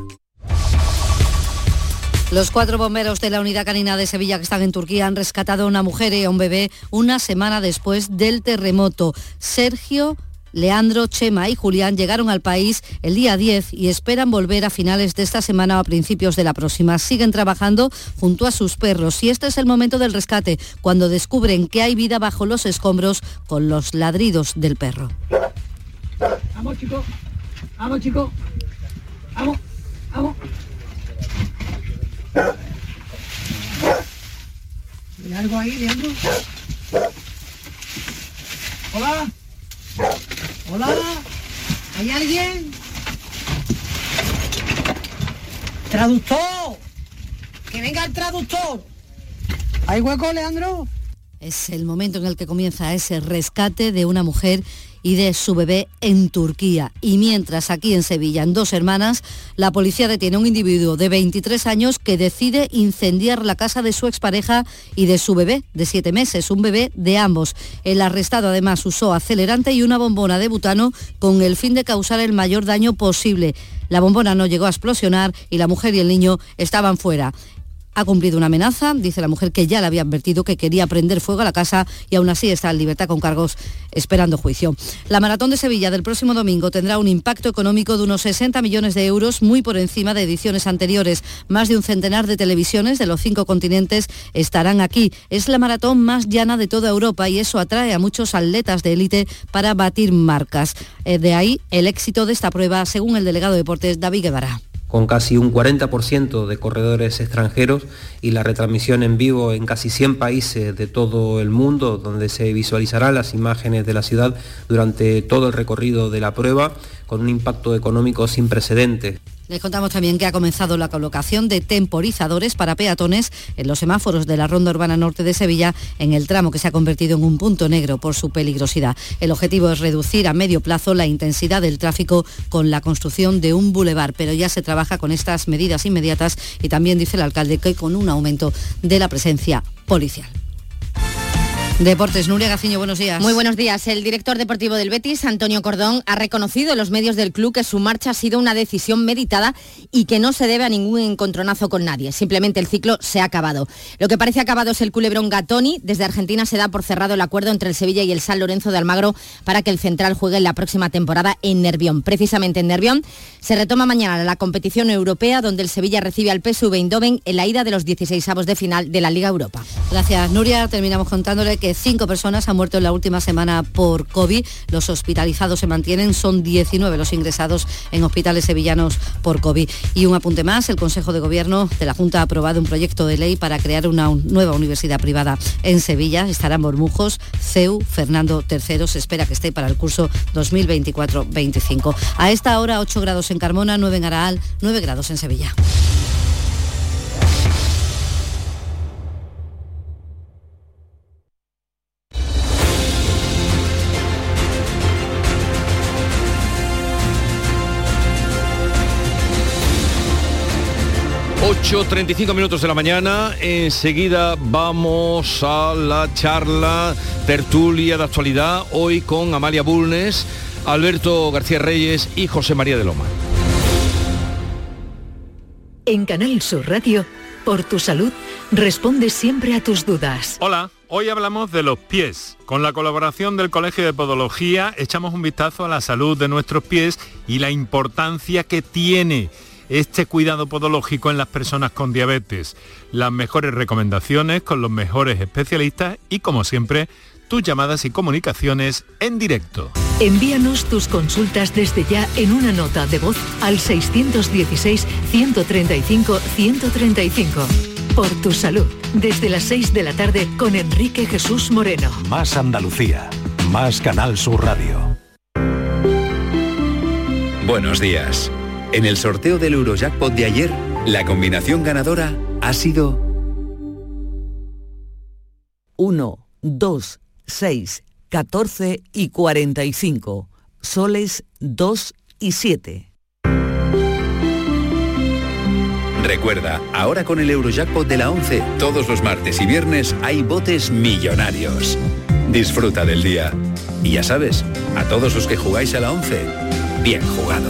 Los cuatro bomberos de la unidad canina de Sevilla que están en Turquía han rescatado a una mujer y a un bebé una semana después del terremoto. Sergio Leandro, Chema y Julián llegaron al país el día 10 y esperan volver a finales de esta semana o a principios de la próxima. Siguen trabajando junto a sus perros y este es el momento del rescate, cuando descubren que hay vida bajo los escombros con los ladridos del perro. Vamos chicos, vamos chicos, vamos, vamos. ¿Hay algo ahí, Leandro? Hola. Hola, ¿hay alguien? Traductor, que venga el traductor. ¿Hay hueco, Leandro? Es el momento en el que comienza ese rescate de una mujer y de su bebé en Turquía. Y mientras aquí en Sevilla, en dos hermanas, la policía detiene a un individuo de 23 años que decide incendiar la casa de su expareja y de su bebé de 7 meses, un bebé de ambos. El arrestado además usó acelerante y una bombona de butano con el fin de causar el mayor daño posible. La bombona no llegó a explosionar y la mujer y el niño estaban fuera ha cumplido una amenaza, dice la mujer que ya le había advertido que quería prender fuego a la casa y aún así está en libertad con cargos esperando juicio. La maratón de Sevilla del próximo domingo tendrá un impacto económico de unos 60 millones de euros, muy por encima de ediciones anteriores. Más de un centenar de televisiones de los cinco continentes estarán aquí. Es la maratón más llana de toda Europa y eso atrae a muchos atletas de élite para batir marcas. Eh, de ahí el éxito de esta prueba, según el delegado de deportes David Guevara. Con casi un 40% de corredores extranjeros y la retransmisión en vivo en casi 100 países de todo el mundo, donde se visualizarán las imágenes de la ciudad durante todo el recorrido de la prueba, con un impacto económico sin precedentes. Les contamos también que ha comenzado la colocación de temporizadores para peatones en los semáforos de la Ronda Urbana Norte de Sevilla en el tramo que se ha convertido en un punto negro por su peligrosidad. El objetivo es reducir a medio plazo la intensidad del tráfico con la construcción de un bulevar, pero ya se trabaja con estas medidas inmediatas y también dice el alcalde que con un aumento de la presencia policial. Deportes, Nuria Gaciño, buenos días. Muy buenos días. El director deportivo del Betis, Antonio Cordón, ha reconocido en los medios del club que su marcha ha sido una decisión meditada y que no se debe a ningún encontronazo con nadie. Simplemente el ciclo se ha acabado. Lo que parece acabado es el culebrón Gatoni. Desde Argentina se da por cerrado el acuerdo entre el Sevilla y el San Lorenzo de Almagro para que el central juegue en la próxima temporada en Nervión. Precisamente en Nervión se retoma mañana la competición europea donde el Sevilla recibe al PSV Eindhoven en la ida de los 16 avos de final de la Liga Europa. Gracias, Nuria. Terminamos contándole que cinco personas han muerto en la última semana por COVID. Los hospitalizados se mantienen, son 19 los ingresados en hospitales sevillanos por COVID. Y un apunte más, el Consejo de Gobierno de la Junta ha aprobado un proyecto de ley para crear una nueva universidad privada en Sevilla. Estarán Bormujos, CEU, Fernando III. Se espera que esté para el curso 2024-25. A esta hora 8 grados en Carmona, 9 en Araal, 9 grados en Sevilla. 8.35 minutos de la mañana, enseguida vamos a la charla tertulia de actualidad, hoy con Amalia Bulnes, Alberto García Reyes y José María de Loma. En Canal Sur Radio, por tu salud, responde siempre a tus dudas. Hola, hoy hablamos de los pies. Con la colaboración del Colegio de Podología echamos un vistazo a la salud de nuestros pies y la importancia que tiene este cuidado podológico en las personas con diabetes. Las mejores recomendaciones con los mejores especialistas y como siempre, tus llamadas y comunicaciones en directo. Envíanos tus consultas desde ya en una nota de voz al 616-135-135. Por tu salud, desde las 6 de la tarde con Enrique Jesús Moreno. Más Andalucía, más Canal Sur Radio. Buenos días. En el sorteo del Eurojackpot de ayer, la combinación ganadora ha sido 1, 2, 6, 14 y 45. Soles 2 y 7. Recuerda, ahora con el Eurojackpot de la 11, todos los martes y viernes hay botes millonarios. Disfruta del día. Y ya sabes, a todos los que jugáis a la 11, bien jugado.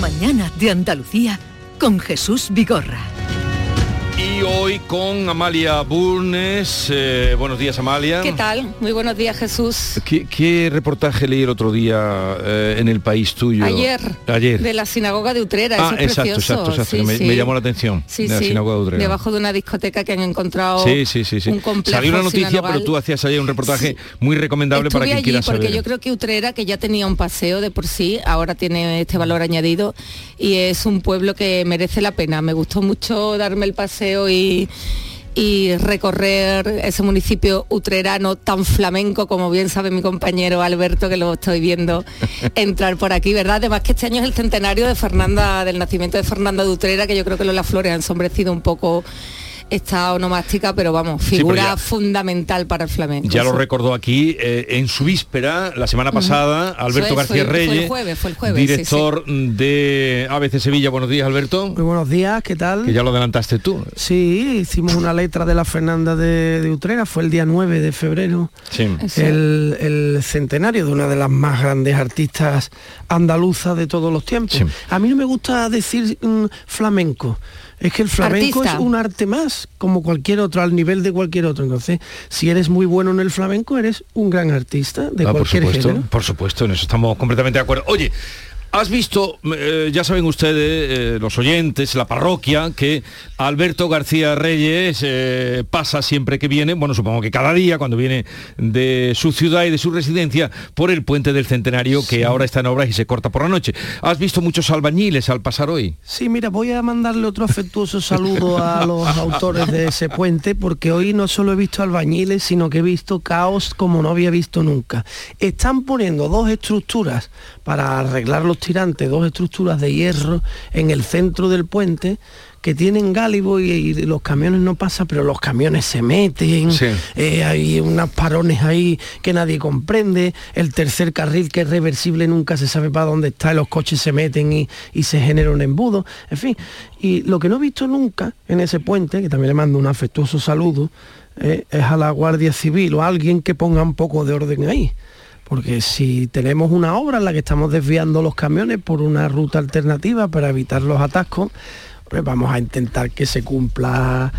Mañana de Andalucía con Jesús Vigorra. Y hoy con Amalia Burnes. Eh, buenos días, Amalia. ¿Qué tal? Muy buenos días, Jesús. ¿Qué, reportaje leí el otro día eh, en el país tuyo? Ayer. Ayer. De la sinagoga de Utrera. Ah, exacto, exacto, exacto. me, llamó la atención. Sí, de la sinagoga de Utrera. Debajo de una discoteca que han encontrado sí, sí, sí, sí. un complejo Salió una noticia, pero tú hacías ayer un reportaje muy recomendable para quien allí quiera porque saber. yo creo que Utrera, que ya tenía un paseo de por sí, ahora tiene este valor añadido y es un pueblo que merece la pena. Me gustó mucho darme el paseo y y recorrer ese municipio utrerano tan flamenco como bien sabe mi compañero Alberto que lo estoy viendo entrar por aquí, ¿verdad? Además que este año es el centenario de Fernanda, del nacimiento de Fernanda de Utrera, que yo creo que Las Flores han sombrecido un poco esta onomástica, pero vamos, figura fundamental para el flamenco. Ya lo recordó aquí eh, en su víspera, la semana pasada, Alberto García Reyes, director de ABC Sevilla. Buenos días, Alberto. Muy buenos días, ¿qué tal? Que ya lo adelantaste tú. Sí, hicimos una letra de la Fernanda de, de Utrera, fue el día 9 de febrero. Sí. El, centenario de una de las más grandes artistas andaluzas de todos los tiempos. A mí no me gusta decir mm, flamenco es que el flamenco es un arte más, como cualquier otro, al nivel de cualquier otro. Entonces, si eres muy bueno en el flamenco, eres un gran artista de ah, cualquier por supuesto, género. Por supuesto, en eso estamos completamente de acuerdo. Oye, Has visto, eh, ya saben ustedes, eh, los oyentes, la parroquia, que Alberto García Reyes eh, pasa siempre que viene, bueno, supongo que cada día, cuando viene de su ciudad y de su residencia, por el puente del Centenario, que ahora está en obras y se corta por la noche. ¿Has visto muchos albañiles al pasar hoy? Sí, mira, voy a mandarle otro afectuoso saludo a los autores de ese puente, porque hoy no solo he visto albañiles, sino que he visto caos como no había visto nunca. Están poniendo dos estructuras para arreglar los tirantes, dos estructuras de hierro en el centro del puente que tienen gálibo y, los camiones no pasan, pero los camiones se meten, eh, hay unas parones ahí que nadie comprende, el tercer carril que es reversible nunca se sabe para dónde está, y los coches se meten y, se genera un embudo, en fin. Y lo que no he visto nunca en ese puente, que también le mando un afectuoso saludo, eh, es a la Guardia Civil o a alguien que ponga un poco de orden ahí porque si tenemos una obra en la que estamos desviando los camiones por una ruta alternativa para evitar los atascos, pues vamos a intentar que se cumpla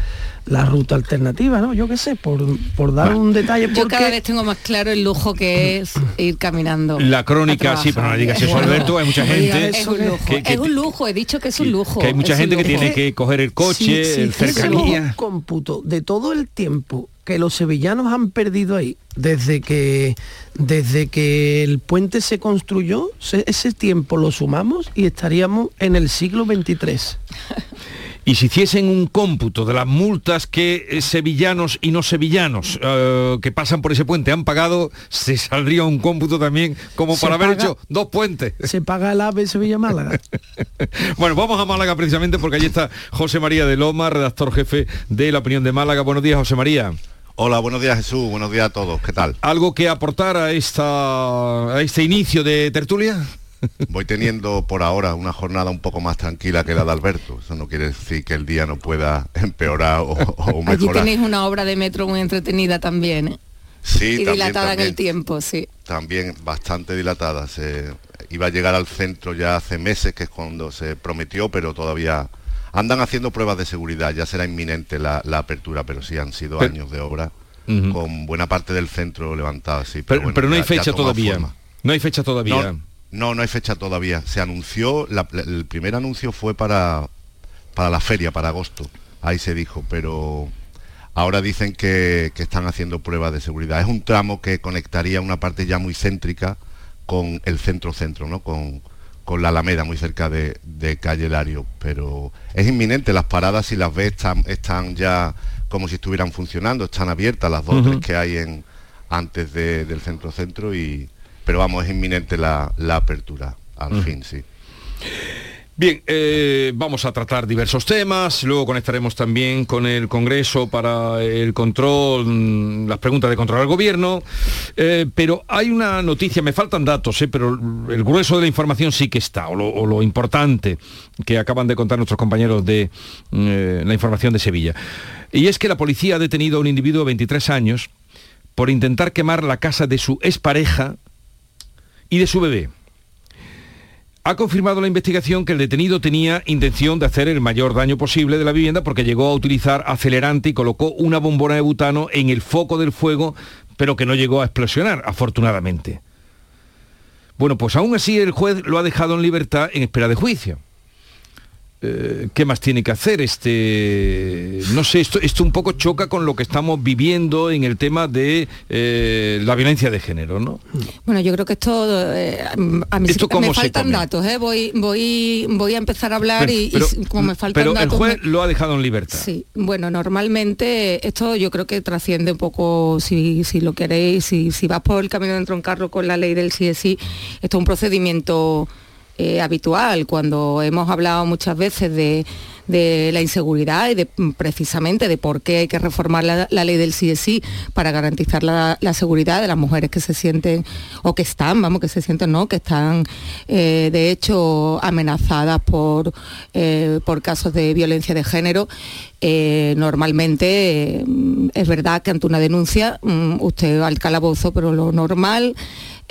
la ruta alternativa, ¿no? Yo qué sé, por, por dar un detalle. Porque... Yo cada vez tengo más claro el lujo que es ir caminando. La crónica, sí, pero no digas eso, Alberto, hay mucha gente. Es un lujo, es un lujo he dicho que es un lujo. Que hay mucha gente que tiene que coger el coche, el cercanía. un cómputo de todo el tiempo que los sevillanos han perdido ahí desde que desde que el puente se construyó ese tiempo lo sumamos y estaríamos en el siglo 23 y si hiciesen un cómputo de las multas que eh, sevillanos y no sevillanos eh, que pasan por ese puente han pagado, se saldría un cómputo también como para haber hecho dos puentes. Se paga el AVE Sevilla-Málaga. bueno, vamos a Málaga precisamente porque allí está José María de Loma, redactor jefe de La Opinión de Málaga. Buenos días, José María. Hola, buenos días Jesús, buenos días a todos, ¿qué tal? ¿Algo que aportar a, esta, a este inicio de tertulia? Voy teniendo por ahora una jornada un poco más tranquila que la de Alberto. Eso no quiere decir que el día no pueda empeorar o, o mejorar. Allí tenéis una obra de metro muy entretenida también. ¿eh? Sí, y dilatada en el tiempo, sí. También bastante dilatada. Se, iba a llegar al centro ya hace meses, que es cuando se prometió, pero todavía andan haciendo pruebas de seguridad. Ya será inminente la, apertura, pero sí han sido años de obra. con buena parte del centro levantada, sí. Pero, pero, no hay fecha todavía. No hay fecha todavía. No, no hay fecha todavía. Se anunció, el primer anuncio fue para, para la feria, para agosto. Ahí se dijo, pero ahora dicen que, están haciendo pruebas de seguridad. Es un tramo que conectaría una parte ya muy céntrica con el centro-centro, ¿no? Con, con, la Alameda, muy cerca de, Calle Lario. Pero es inminente, las paradas, si las ves, están, están ya como si estuvieran funcionando, están abiertas las dos tres que hay en, antes del centro-centro y pero vamos, es inminente la, apertura, al fin, sí. Bien, eh, vamos a tratar diversos temas, luego conectaremos también con el Congreso para el control, mm, las preguntas de control al gobierno, eh, pero hay una noticia, me faltan datos, eh, pero el grueso de la información sí que está, o lo, importante que acaban de contar nuestros compañeros de la información de Sevilla. Y es que la policía ha detenido a un individuo de 23 años por intentar quemar la casa de su expareja y de su bebé. Ha confirmado la investigación que el detenido tenía intención de hacer el mayor daño posible de la vivienda porque llegó a utilizar acelerante y colocó una bombona de butano en el foco del fuego, pero que no llegó a explosionar, afortunadamente. Bueno, pues aún así el juez lo ha dejado en libertad en espera de juicio. Eh, ¿qué más tiene que hacer? Este, no sé, esto, esto un poco choca con lo que estamos viviendo en el tema de eh, la violencia de género, ¿no? Bueno, yo creo que esto, eh, a mí me faltan datos, voy, voy, voy a empezar a hablar y, como me faltan pero datos... Pero el juez lo ha dejado en libertad. Sí, bueno, normalmente esto yo creo que trasciende un poco, si, lo queréis, si, si vas por el camino de entroncarlo con la ley del sí es sí, esto es un procedimiento eh, habitual, cuando hemos hablado muchas veces de, la inseguridad y de mm, precisamente de por qué hay que reformar la, ley del CSI para garantizar la, seguridad de las mujeres que se sienten o que están, vamos, que se sienten, no, que están eh, de hecho amenazadas por, por casos de violencia de género. normalmente es verdad que ante una denuncia mm, usted al calabozo, pero lo normal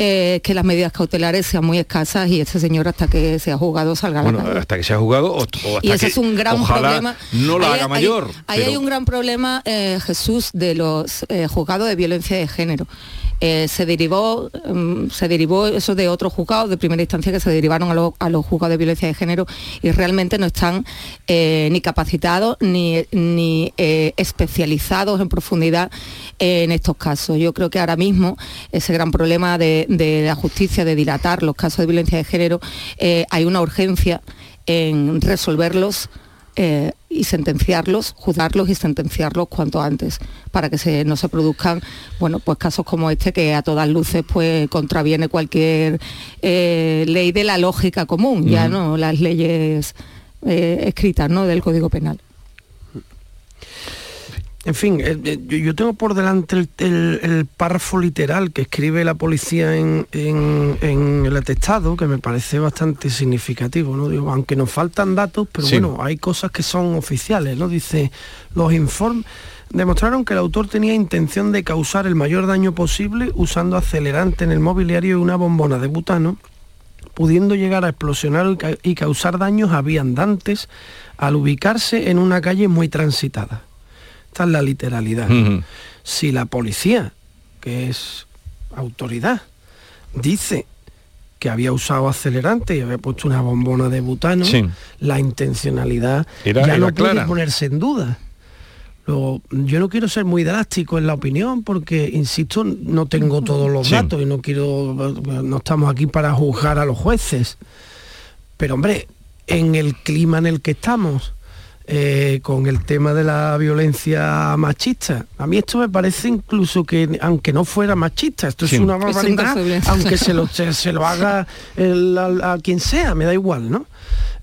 eh, que las medidas cautelares sean muy escasas y este señor hasta que sea juzgado salga bueno, hasta que sea juzgado o, hasta y ese es un gran problema. no lo haga mayor ahí, hay un gran problema eh, Jesús de los eh, juzgados de violencia de género eh, se derivó mm, se derivó eso de otros juzgados de primera instancia que se derivaron a, los juzgados de violencia de género y realmente no están eh, ni capacitados ni, ni eh, especializados en profundidad en estos casos. Yo creo que ahora mismo ese gran problema de, de la justicia, de dilatar los casos de violencia de género, hay una urgencia en resolverlos eh, y sentenciarlos, juzgarlos y sentenciarlos cuanto antes, para que no se produzcan bueno, pues casos como este que a todas luces pues contraviene cualquier eh, ley de la lógica común, ya no las leyes eh, escritas ¿no? del Código Penal. En fin, eh, eh, yo tengo por delante el, párrafo literal que escribe la policía en, el atestado, que me parece bastante significativo, ¿no? Digo, aunque nos faltan datos, pero bueno, hay cosas que son oficiales, ¿no? Dice, los informes demostraron que el autor tenía intención de causar el mayor daño posible usando acelerante en el mobiliario y una bombona de butano, pudiendo llegar a explosionar y causar daños a viandantes al ubicarse en una calle muy transitada esta es la literalidad. Si la policía, que es autoridad, dice que había usado acelerante y había puesto una bombona de butano, la intencionalidad ya no puede ponerse en duda. Luego, yo no quiero ser muy drástico en la opinión porque, insisto, no tengo todos los datos y no quiero, no estamos aquí para juzgar a los jueces. Pero hombre, en el clima en el que estamos, eh, con el tema de la violencia machista. A mí esto me parece incluso que, aunque no fuera machista, esto es una barbaridad, aunque se lo, se, lo haga a, quien sea, me da igual, ¿no?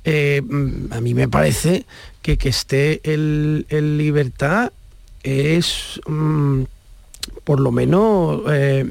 Eh, a mí me parece que que esté en libertad es... Mm, por lo menos eh,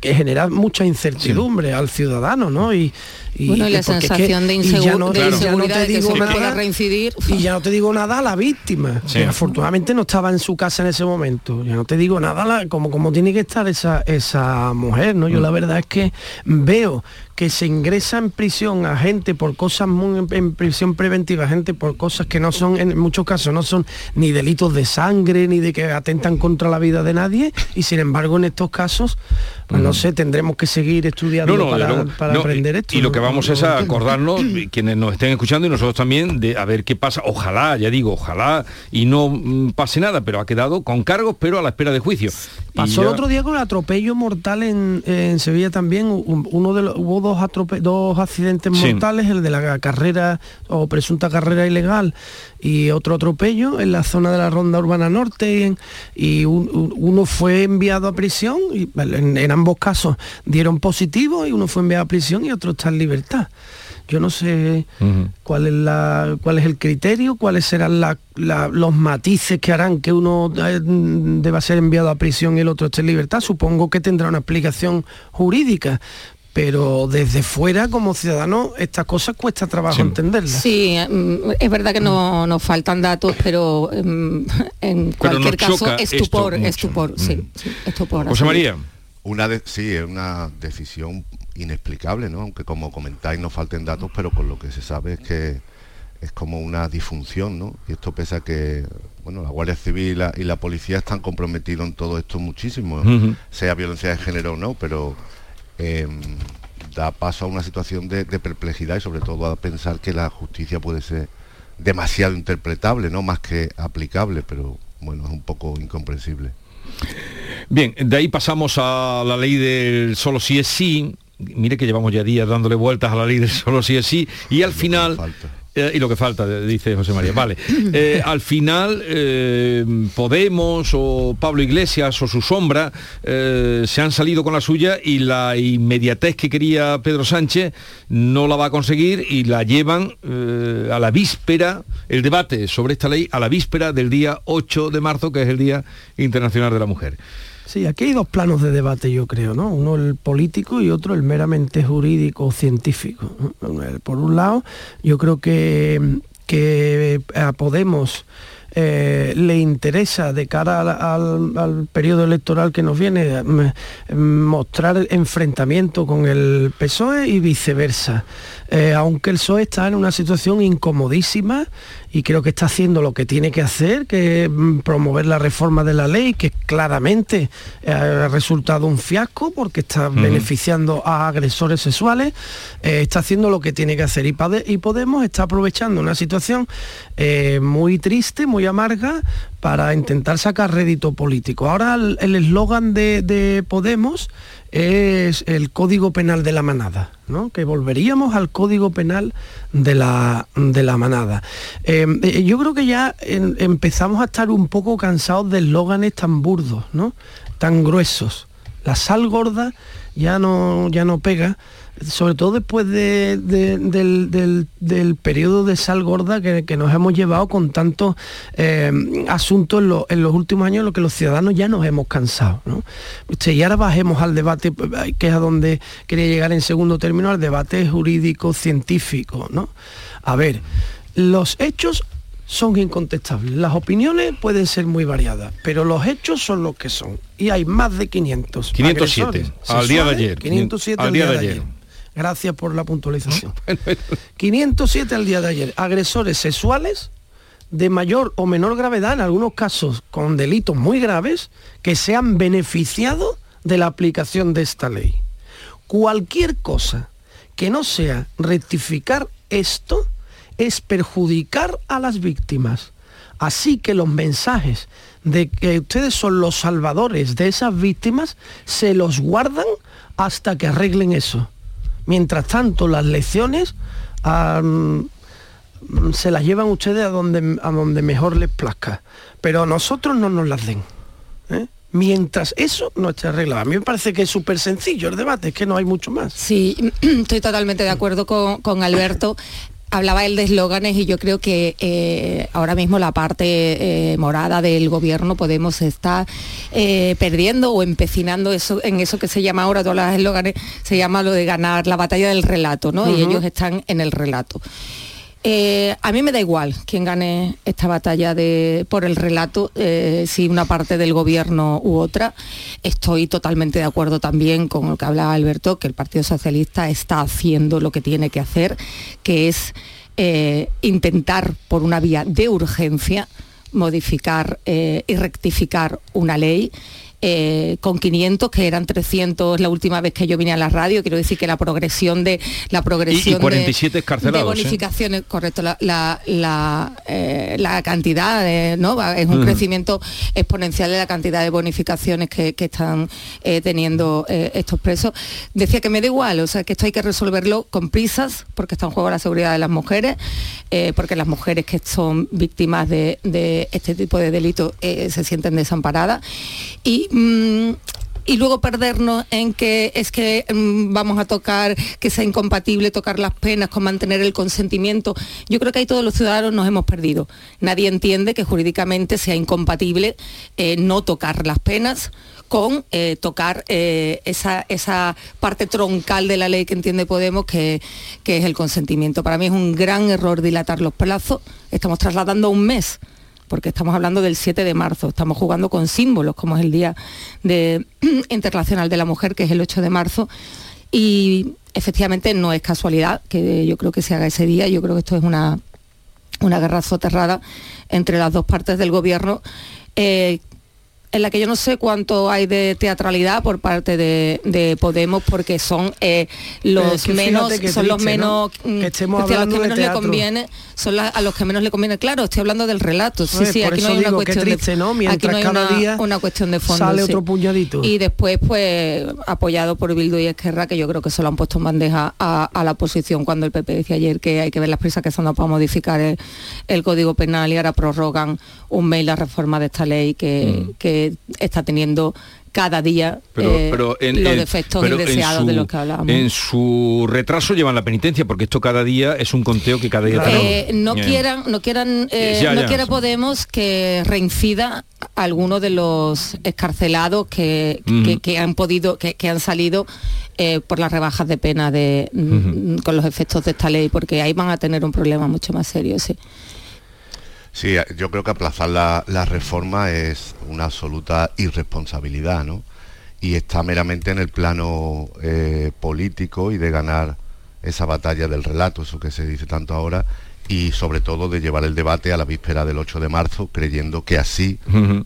que, genera mucha incertidumbre al ciudadano, ¿no? Y, bueno, y la sensación de, inseguridad de que se pueda reincidir. Y ya no te digo nada a la víctima, afortunadamente no estaba en su casa en ese momento. Ya no te digo nada como, como tiene que estar esa, esa mujer, ¿no? Yo la mm. verdad es que veo que se ingresa en prisión a gente por cosas muy en prisión preventiva, gente por cosas que no son, en muchos casos no son ni delitos de sangre, ni de que atentan contra la vida de nadie, y sin embargo en estos casos, pues no sé, tendremos que seguir estudiando para, aprender esto. Y lo que vamos es a acordarnos, quienes nos estén escuchando y nosotros también, de a ver qué pasa. Ojalá, ya digo, ojalá y no mm, pase nada, pero ha quedado con cargos, pero a la espera de juicio. Pasó el otro día con el atropello mortal en, Sevilla también, uno de los, hubo dos, accidentes mortales, el de la carrera o presunta carrera ilegal y otro atropello en la zona de la Ronda Urbana Norte y, uno fue enviado a prisión y en, ambos casos dieron positivo y uno fue enviado a prisión y otro está en libertad. Yo no sé cuál, es la, cuál es el criterio, cuáles serán los matices que harán que uno eh, deba ser enviado a prisión y el otro esté en libertad. Supongo que tendrá una explicación jurídica, pero desde fuera como ciudadano estas cosas cuesta trabajo entenderlas. Sí, mm, es verdad que no nos faltan datos, pero mm, en cualquier caso estupor, estupor, sí, mm. sí, estupor. José María. Una sí, es una decisión inexplicable, ¿no? Aunque como comentáis no falten datos, pero por lo que se sabe es que es como una disfunción, ¿no? Y esto pesa que, bueno, la Guardia Civil y la, policía están comprometidos en todo esto muchísimo, sea violencia de género o no, pero Em, da paso a una situación de, perplejidad y sobre todo a pensar que la justicia puede ser demasiado interpretable, no más que aplicable, pero bueno, es un poco incomprensible. Bien, de ahí pasamos a la ley del solo si es sí. Mire que llevamos ya días dándole vueltas a la ley del solo si es sí y al final Eh, y lo que falta, dice José María. Vale. Eh, al final, eh, Podemos o Pablo Iglesias o su sombra se han salido con la suya y la inmediatez que quería Pedro Sánchez no la va a conseguir y la llevan a la víspera, el debate sobre esta ley, a la víspera del día 8 de marzo, que es el Día Internacional de la Mujer. Sí, aquí hay dos planos de debate, yo creo, ¿no? Uno el político y otro el meramente jurídico científico. Por un lado, yo creo que, que a Podemos eh, le interesa de cara al, periodo electoral que nos viene mostrar enfrentamiento con el PSOE y viceversa. Eh, aunque el PSOE está en una situación incomodísima y creo que está haciendo lo que tiene que hacer, que es mm, promover la reforma de la ley, que claramente eh, ha resultado un fiasco porque está beneficiando a agresores sexuales, está haciendo lo que tiene que hacer y, Podemos está aprovechando una situación muy triste, muy amarga para intentar sacar rédito político. Ahora el eslogan de, Podemos es el Código Penal de la Manada, ¿no? que volveríamos al Código Penal de la, de la Manada. Em, eh, yo creo que ya empezamos a estar un poco cansados de eslóganes tan burdos, ¿no? tan gruesos. La sal gorda ya no, ya no pega sobre todo después del, periodo de sal gorda que, nos hemos llevado con tantos eh, asuntos en, los últimos años, en lo que los ciudadanos ya nos hemos cansado. y ahora bajemos al debate, que es a donde quería llegar en segundo término, al debate jurídico científico. ¿no? A ver, los hechos son incontestables. Las opiniones pueden ser muy variadas, pero los hechos son los que son. Y hay más de 500. 507, al día de ayer. 507 al día, de ayer. Gracias por la puntualización. 507 al día de ayer. Agresores sexuales de mayor o menor gravedad, en algunos casos con delitos muy graves, que se han beneficiado de la aplicación de esta ley. Cualquier cosa que no sea rectificar esto es perjudicar a las víctimas. Así que los mensajes de que ustedes son los salvadores de esas víctimas se los guardan hasta que arreglen eso. Mientras tanto, las lecciones se las llevan ustedes a donde, a donde mejor les plazca. Pero a nosotros no nos las den. ¿eh? Mientras eso no esté arreglado. A mí me parece que es súper sencillo el debate, es que no hay mucho más. Sí, estoy totalmente de acuerdo con, con Alberto hablaba él de eslóganes y yo creo que eh, ahora mismo la parte eh, morada del gobierno Podemos estar eh, perdiendo o empecinando eso, en eso que se llama ahora, todas las eslóganes, se llama lo de ganar la batalla del relato, ¿no? Y ellos están en el relato. Eh, a mí me da igual quién gane esta batalla por el relato, eh, si una parte del gobierno u otra. Estoy totalmente de acuerdo también con lo que hablaba Alberto, que el Partido Socialista está haciendo lo que tiene que hacer, que es eh, intentar por una vía de urgencia modificar y rectificar una ley eh, con 500, que eran 300 la última vez que yo vine a la radio. Quiero decir que la progresión de la progresión 47 de, de, ¿eh? bonificaciones, correcto, la, la, eh, cantidad, ¿no? Es un crecimiento exponencial de la cantidad de bonificaciones que, están teniendo estos presos. Decía que me da igual, o sea, que esto hay que resolverlo con prisas, porque está en juego la seguridad de las mujeres, porque las mujeres que son víctimas de, de este tipo de delitos se sienten desamparadas. Y Mm, y luego perdernos en que es que mm, vamos a tocar, que sea incompatible tocar las penas con mantener el consentimiento. Yo creo que ahí todos los ciudadanos nos hemos perdido. Nadie entiende que jurídicamente sea incompatible eh, no tocar las penas con eh, tocar eh, esa, esa, parte troncal de la ley que entiende Podemos, que, que es el consentimiento. Para mí es un gran error dilatar los plazos. Estamos trasladando un mes porque estamos hablando del 7 de marzo, estamos jugando con símbolos, como es el Día Internacional de la Mujer, que es el 8 de marzo, y efectivamente no es casualidad que yo creo que se haga ese día, yo creo que esto es una, una guerra soterrada entre las dos partes del gobierno. Eh, en la que yo no sé cuánto hay de teatralidad por parte de, de Podemos porque son eh, los es que menos son los menos mm, Que estemos es decir, a los que menos le conviene son la- a los que menos le conviene claro estoy hablando del relato sí Pues, sí aquí no hay una digo, cuestión triste, de ¿no? aquí Mientras no hay cada una, día una cuestión de fondo sale sí. otro puñadito. y después pues apoyado por Bildu y Esquerra que yo creo que se lo han puesto en bandeja a, a la oposición cuando el PP decía ayer que hay que ver las prisas que se han dado para modificar el, el código penal y ahora prorrogan un mes la reforma de esta ley que, que está teniendo cada día Pero, eh, pero en, los defectos pero indeseados de su- los que hablábamos. En su retraso llevan la penitencia, porque esto cada día es un conteo que cada día Eh, tenemos. no Eh, quieran no quieran eh, Ya, no ya. quiera Podemos que reincida alguno de los escarcelados que, que- han podido que, que han salido eh, por las rebajas de pena de mm, con los efectos de esta ley porque ahí van a tener un problema mucho más serio sí Sí, yo creo que aplazar la, la reforma es una absoluta irresponsabilidad, ¿no? Y está meramente en el plano eh, político y de ganar esa batalla del relato, eso que se dice tanto ahora, y sobre todo de llevar el debate a la víspera del 8 de marzo, creyendo que así,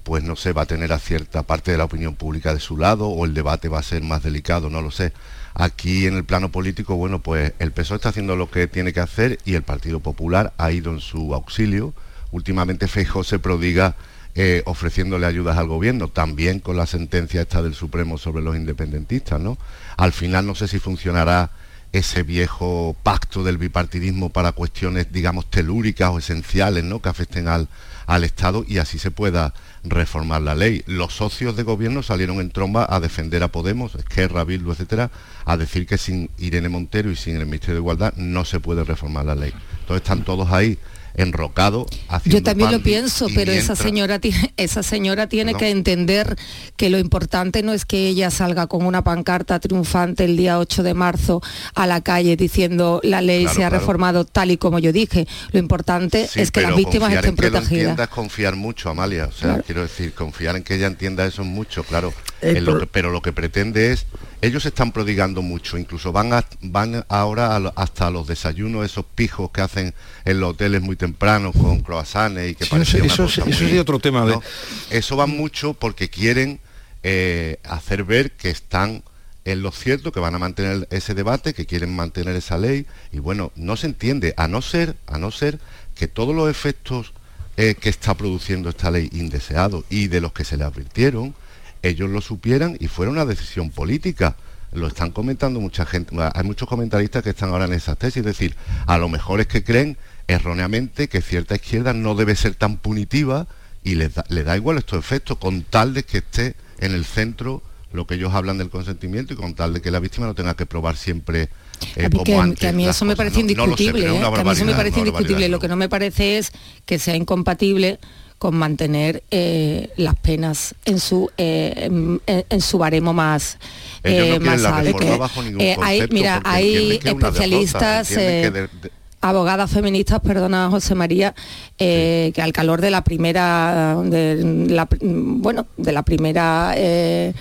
pues no sé, va a tener a cierta parte de la opinión pública de su lado o el debate va a ser más delicado, no lo sé. Aquí en el plano político, bueno, pues el PSOE está haciendo lo que tiene que hacer y el Partido Popular ha ido en su auxilio. Últimamente Feijóo se prodiga eh, ofreciéndole ayudas al gobierno, también con la sentencia esta del Supremo sobre los independentistas, ¿no? Al final no sé si funcionará ese viejo pacto del bipartidismo para cuestiones, digamos, telúricas o esenciales, ¿no? Que afecten al, al Estado y así se pueda reformar la ley. Los socios de gobierno salieron en tromba a defender a Podemos, Esquerra, Bildu, etcétera, a decir que sin Irene Montero y sin el Ministerio de Igualdad no se puede reformar la ley. Entonces están todos ahí enrocados haciendo Yo también lo pan pienso, y pero esa mientras- señora tiene, esa señora tiene No. que entender que lo importante no es que ella salga con una pancarta triunfante el día 8 de marzo a la calle diciendo la ley Claro, se ha claro. reformado tal y como yo dije. Lo importante Sí, es que las víctimas estén en que lo protegidas. entienda es confiar mucho, Amalia. O sea, Claro. quiero decir, confiar en que ella entienda eso es mucho, claro. Lo pro- que- pero lo que pretende es, ellos están prodigando mucho, incluso van a- van ahora a hasta los desayunos, esos pijos que hacen en los hoteles muy temprano con croissants y que Sí, parecía eso- una eso cosa sí- eso muy- sería otro tema de-. Eso va mucho porque quieren eh, hacer ver que están en lo cierto, que van a mantener ese debate, que quieren mantener esa ley, y bueno, no se entiende, a no ser, a no ser que todos los efectos eh, que está produciendo esta ley indeseados y de los que se le advirtieron, ellos lo supieran y fuera una decisión política. Lo están comentando mucha gente, hay muchos comentaristas que están ahora en esas tesis, es decir, a lo mejor es que creen erróneamente que cierta izquierda no debe ser tan punitiva y les da, le da igual estos efectos con tal de que esté en el centro lo que ellos hablan del consentimiento y con tal de que la víctima no tenga que probar siempre eh, A mí como que, antes que a mí las eso me cosas, parece ¿no? No lo sé, indiscutible, pero es ¿eh? que a mí eso me parece indiscutible. Lo que no me parece es que sea incompatible con mantener eh, las penas en su eh, en, en su baremo más no eh, quieren más alto. Eh, hay, mira, hay derrota, especialistas, eh, abogadas feministas, perdona José María, eh, que al calor de la primera, de la, bueno, de la primera eh,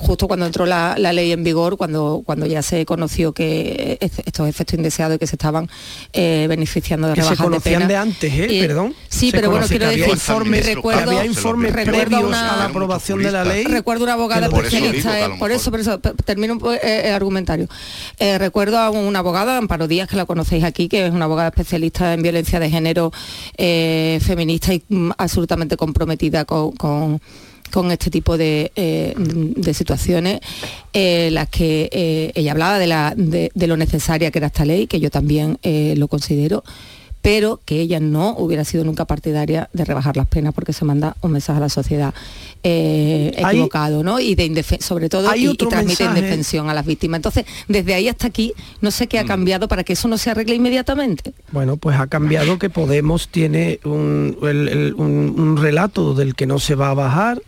justo cuando entró la, la ley en vigor, cuando, cuando ya se conoció que est- estos efectos indeseados y que se estaban eh, beneficiando de Que se rebajas de conocían pena. de antes, ¿eh? Y- Perdón. Sí, Se pero bueno, quiero decir, informes- recuerdo, había informes recuerdo previos una- a la aprobación de la ley. Recuerdo una abogada Por eso especialista, digo eh, lo por eso, por eso, termino eh, el argumentario. Eh, recuerdo a una abogada, Amparo Díaz, que la conocéis aquí, que es una abogada especialista en violencia de género eh, feminista y mm, absolutamente comprometida con, con- con este tipo de, eh, de situaciones, eh, las que eh, ella hablaba de, la, de, de lo necesaria que era esta ley, que yo también eh, lo considero, pero que ella no hubiera sido nunca partidaria de rebajar las penas porque se manda un mensaje a la sociedad eh, Hay- equivocado, ¿no? Y de sobre todo Hay y, transmite mensaje. indefensión a las víctimas. Entonces, desde ahí hasta aquí, no sé Mm. qué ha cambiado para que eso no se arregle inmediatamente. Bueno, pues ha cambiado que Podemos tiene un, el- el- un- un relato del que no se va a bajar,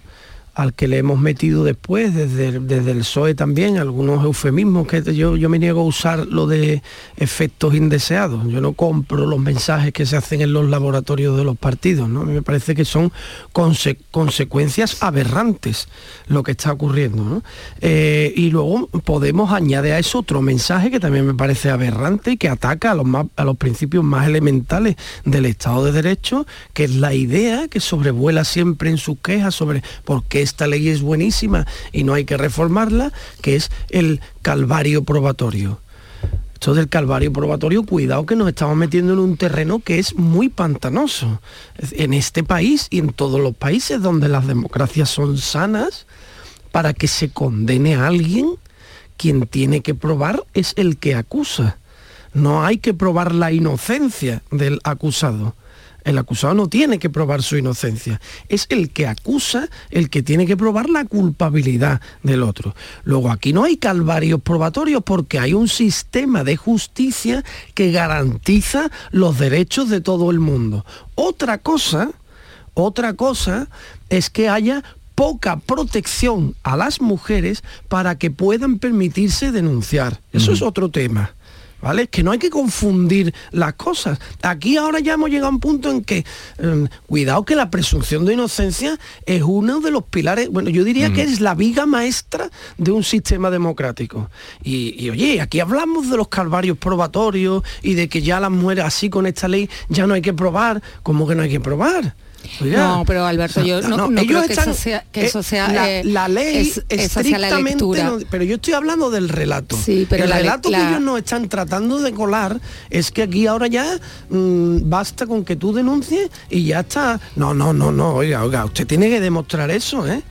al que le hemos metido después, desde, desde el PSOE también, algunos eufemismos que yo, yo me niego a usar lo de efectos indeseados. Yo no compro los mensajes que se hacen en los laboratorios de los partidos, ¿no? A mí me parece que son conse- consecuencias aberrantes lo que está ocurriendo. ¿no? Eh, y luego podemos añadir a eso otro mensaje que también me parece aberrante y que ataca a los, más- a los principios más elementales del Estado de Derecho, que es la idea que sobrevuela siempre en sus quejas sobre por qué esta ley es buenísima y no hay que reformarla, que es el calvario probatorio. Esto del calvario probatorio, cuidado que nos estamos metiendo en un terreno que es muy pantanoso. En este país y en todos los países donde las democracias son sanas, para que se condene a alguien, quien tiene que probar es el que acusa. No hay que probar la inocencia del acusado. El acusado no tiene que probar su inocencia. Es el que acusa el que tiene que probar la culpabilidad del otro. Luego aquí no hay calvarios probatorios porque hay un sistema de justicia que garantiza los derechos de todo el mundo. Otra cosa, otra cosa es que haya poca protección a las mujeres para que puedan permitirse denunciar. Eso es otro tema. ¿Vale? Que no hay que confundir las cosas. Aquí ahora ya hemos llegado a un punto en que, eh, cuidado que la presunción de inocencia es uno de los pilares, bueno, yo diría que es la viga maestra de un sistema democrático. Y, y, oye, aquí hablamos de los calvarios probatorios y de que ya las mujeres así con esta ley ya no hay que probar. ¿Cómo que no hay que probar? No, pero Alberto, yo no, no ellos creo que eso sea, que eh, eso sea la, eh, la ley es- sea la estrictamente no- pero yo estoy hablando del relato. Sí, pero el la relato que ellos nos están tratando de colar es que aquí ahora ya mm, basta con que tú denuncies y ya está. No, no, no, no, oiga, oiga, usted tiene que demostrar eso, ¿eh?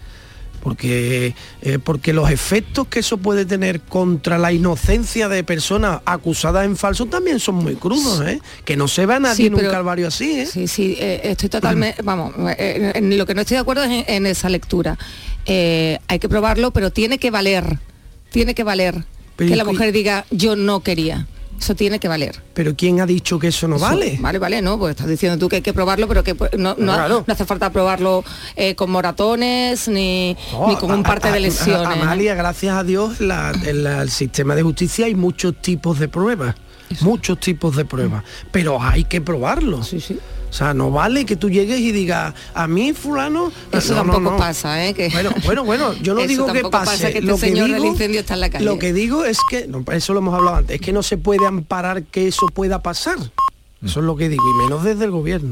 Porque, eh, porque los efectos que eso puede tener contra la inocencia de personas acusadas en falso también son muy crudos, ¿eh? Que no se va nadie Sí, en un calvario así, ¿eh? Sí, sí, eh, estoy totalmente, vamos, eh, en lo que no estoy de acuerdo es en, en esa lectura. Hay que probarlo, pero tiene que valer, tiene que valer Pero que ¿y la mujer diga yo no quería. Eso tiene que valer. Pero ¿quién ha dicho que eso no Eso- vale? Vale, vale, no, pues estás diciendo tú que hay que probarlo, pero que pues, no, no, Claro. no hace falta probarlo eh, con moratones ni, No, ni con un parte a- de lesiones. ¿eh? Amalia, gracias a Dios, la- en la- el sistema de justicia hay muchos tipos de pruebas. Muchos tipos de pruebas. Pero hay que probarlo. O sea, no vale que tú llegues y digas, a mí fulano. Eso No, tampoco no. pasa, ¿eh? Que- Bueno, bueno, bueno, yo no Eso digo que pase. pasa, que este lo que señor digo, del incendio está en la calle. Lo que digo es que, no, eso lo hemos hablado antes, es que no se puede amparar que eso pueda pasar. Eso es lo que digo, y menos desde el gobierno.